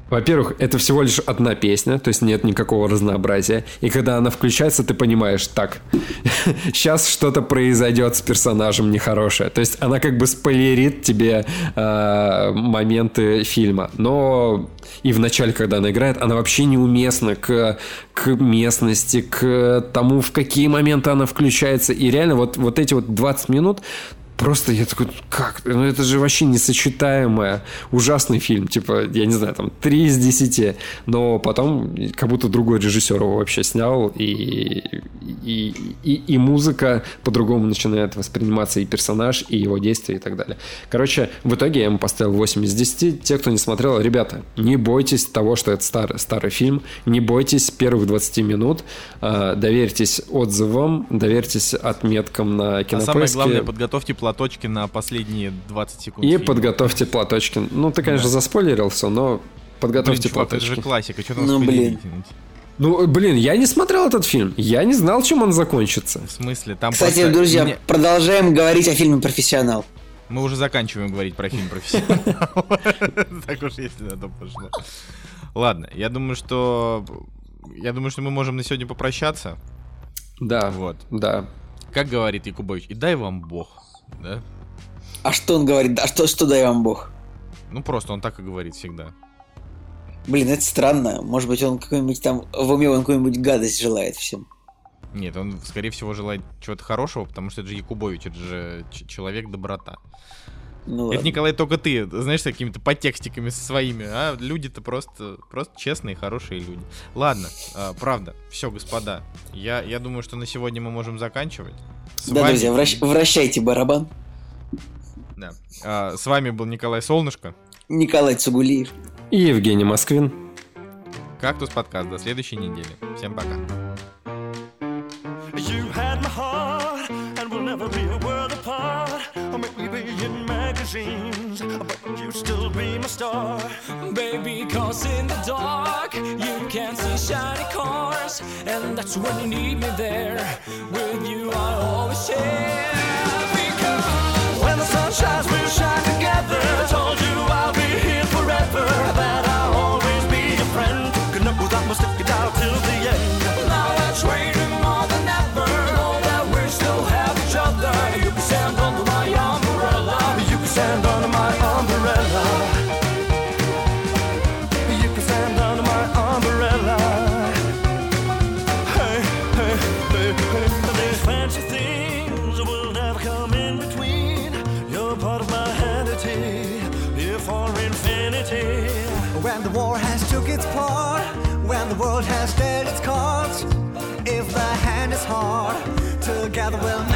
во-первых, это всего лишь одна песня, то есть нет никакого разнообразия. И когда она включается, ты понимаешь, так, сейчас что-то произойдет с персонажем нехорошее. То есть она как бы спойлерит тебе э, моменты фильма. Но и в начале, когда она играет, она вообще неуместна к, к местности, к тому, в какие моменты она включается. И реально вот, вот эти вот 20 минут, просто я такой, как? Ну это же вообще несочетаемое. Ужасный фильм, типа, я не знаю, там 3 из 10. Но потом как будто другой режиссер его вообще снял, и, и, и, и музыка по-другому начинает восприниматься, и персонаж, и его действия, и так далее. Короче, в итоге я ему поставил 8 из 10. Те, кто не смотрел, ребята, не бойтесь того, что это старый, старый фильм, не бойтесь первых 20 минут, э, доверьтесь отзывам, доверьтесь отметкам на кинопоиске. А самое главное, подготовьте план платочки на последние 20 секунд. И фильма. подготовьте платочки. Ну, ты, конечно, да. заспойлерил все, но подготовьте блин, чувак, платочки. это же классика, что там ну, блин. Ну, блин, я не смотрел этот фильм. Я не знал, чем он закончится. В смысле? Там Кстати, просто... друзья, Мне... продолжаем говорить о фильме «Профессионал». Мы уже заканчиваем говорить про фильм «Профессионал». Так уж если на то пошло. Ладно, я думаю, что... Я думаю, что мы можем на сегодня попрощаться. Да, вот. Да. Как говорит Якубович, и дай вам бог да? А что он говорит? А что, что дай вам бог? Ну, просто он так и говорит всегда. Блин, это странно. Может быть, он какой-нибудь там в уме он какую-нибудь гадость желает всем. Нет, он, скорее всего, желает чего-то хорошего, потому что это же Якубович, это же человек доброта. Ну, это, ладно. Николай, только ты, знаешь, с какими-то подтекстиками со своими, а люди-то просто, просто честные, хорошие люди. Ладно, э, правда, все, господа, я, я думаю, что на сегодня мы можем заканчивать. С да, вами... друзья, вращ... вращайте барабан. Да. А, с вами был Николай Солнышко. Николай Цугулиев. И Евгений Москвин. Кактус подкаст. До следующей недели. Всем пока. Magazines, but you still be my star. Baby, cause in the dark, you can see shiny cars, and that's when you need me there. With you, I always share. Because when the sun shines, the will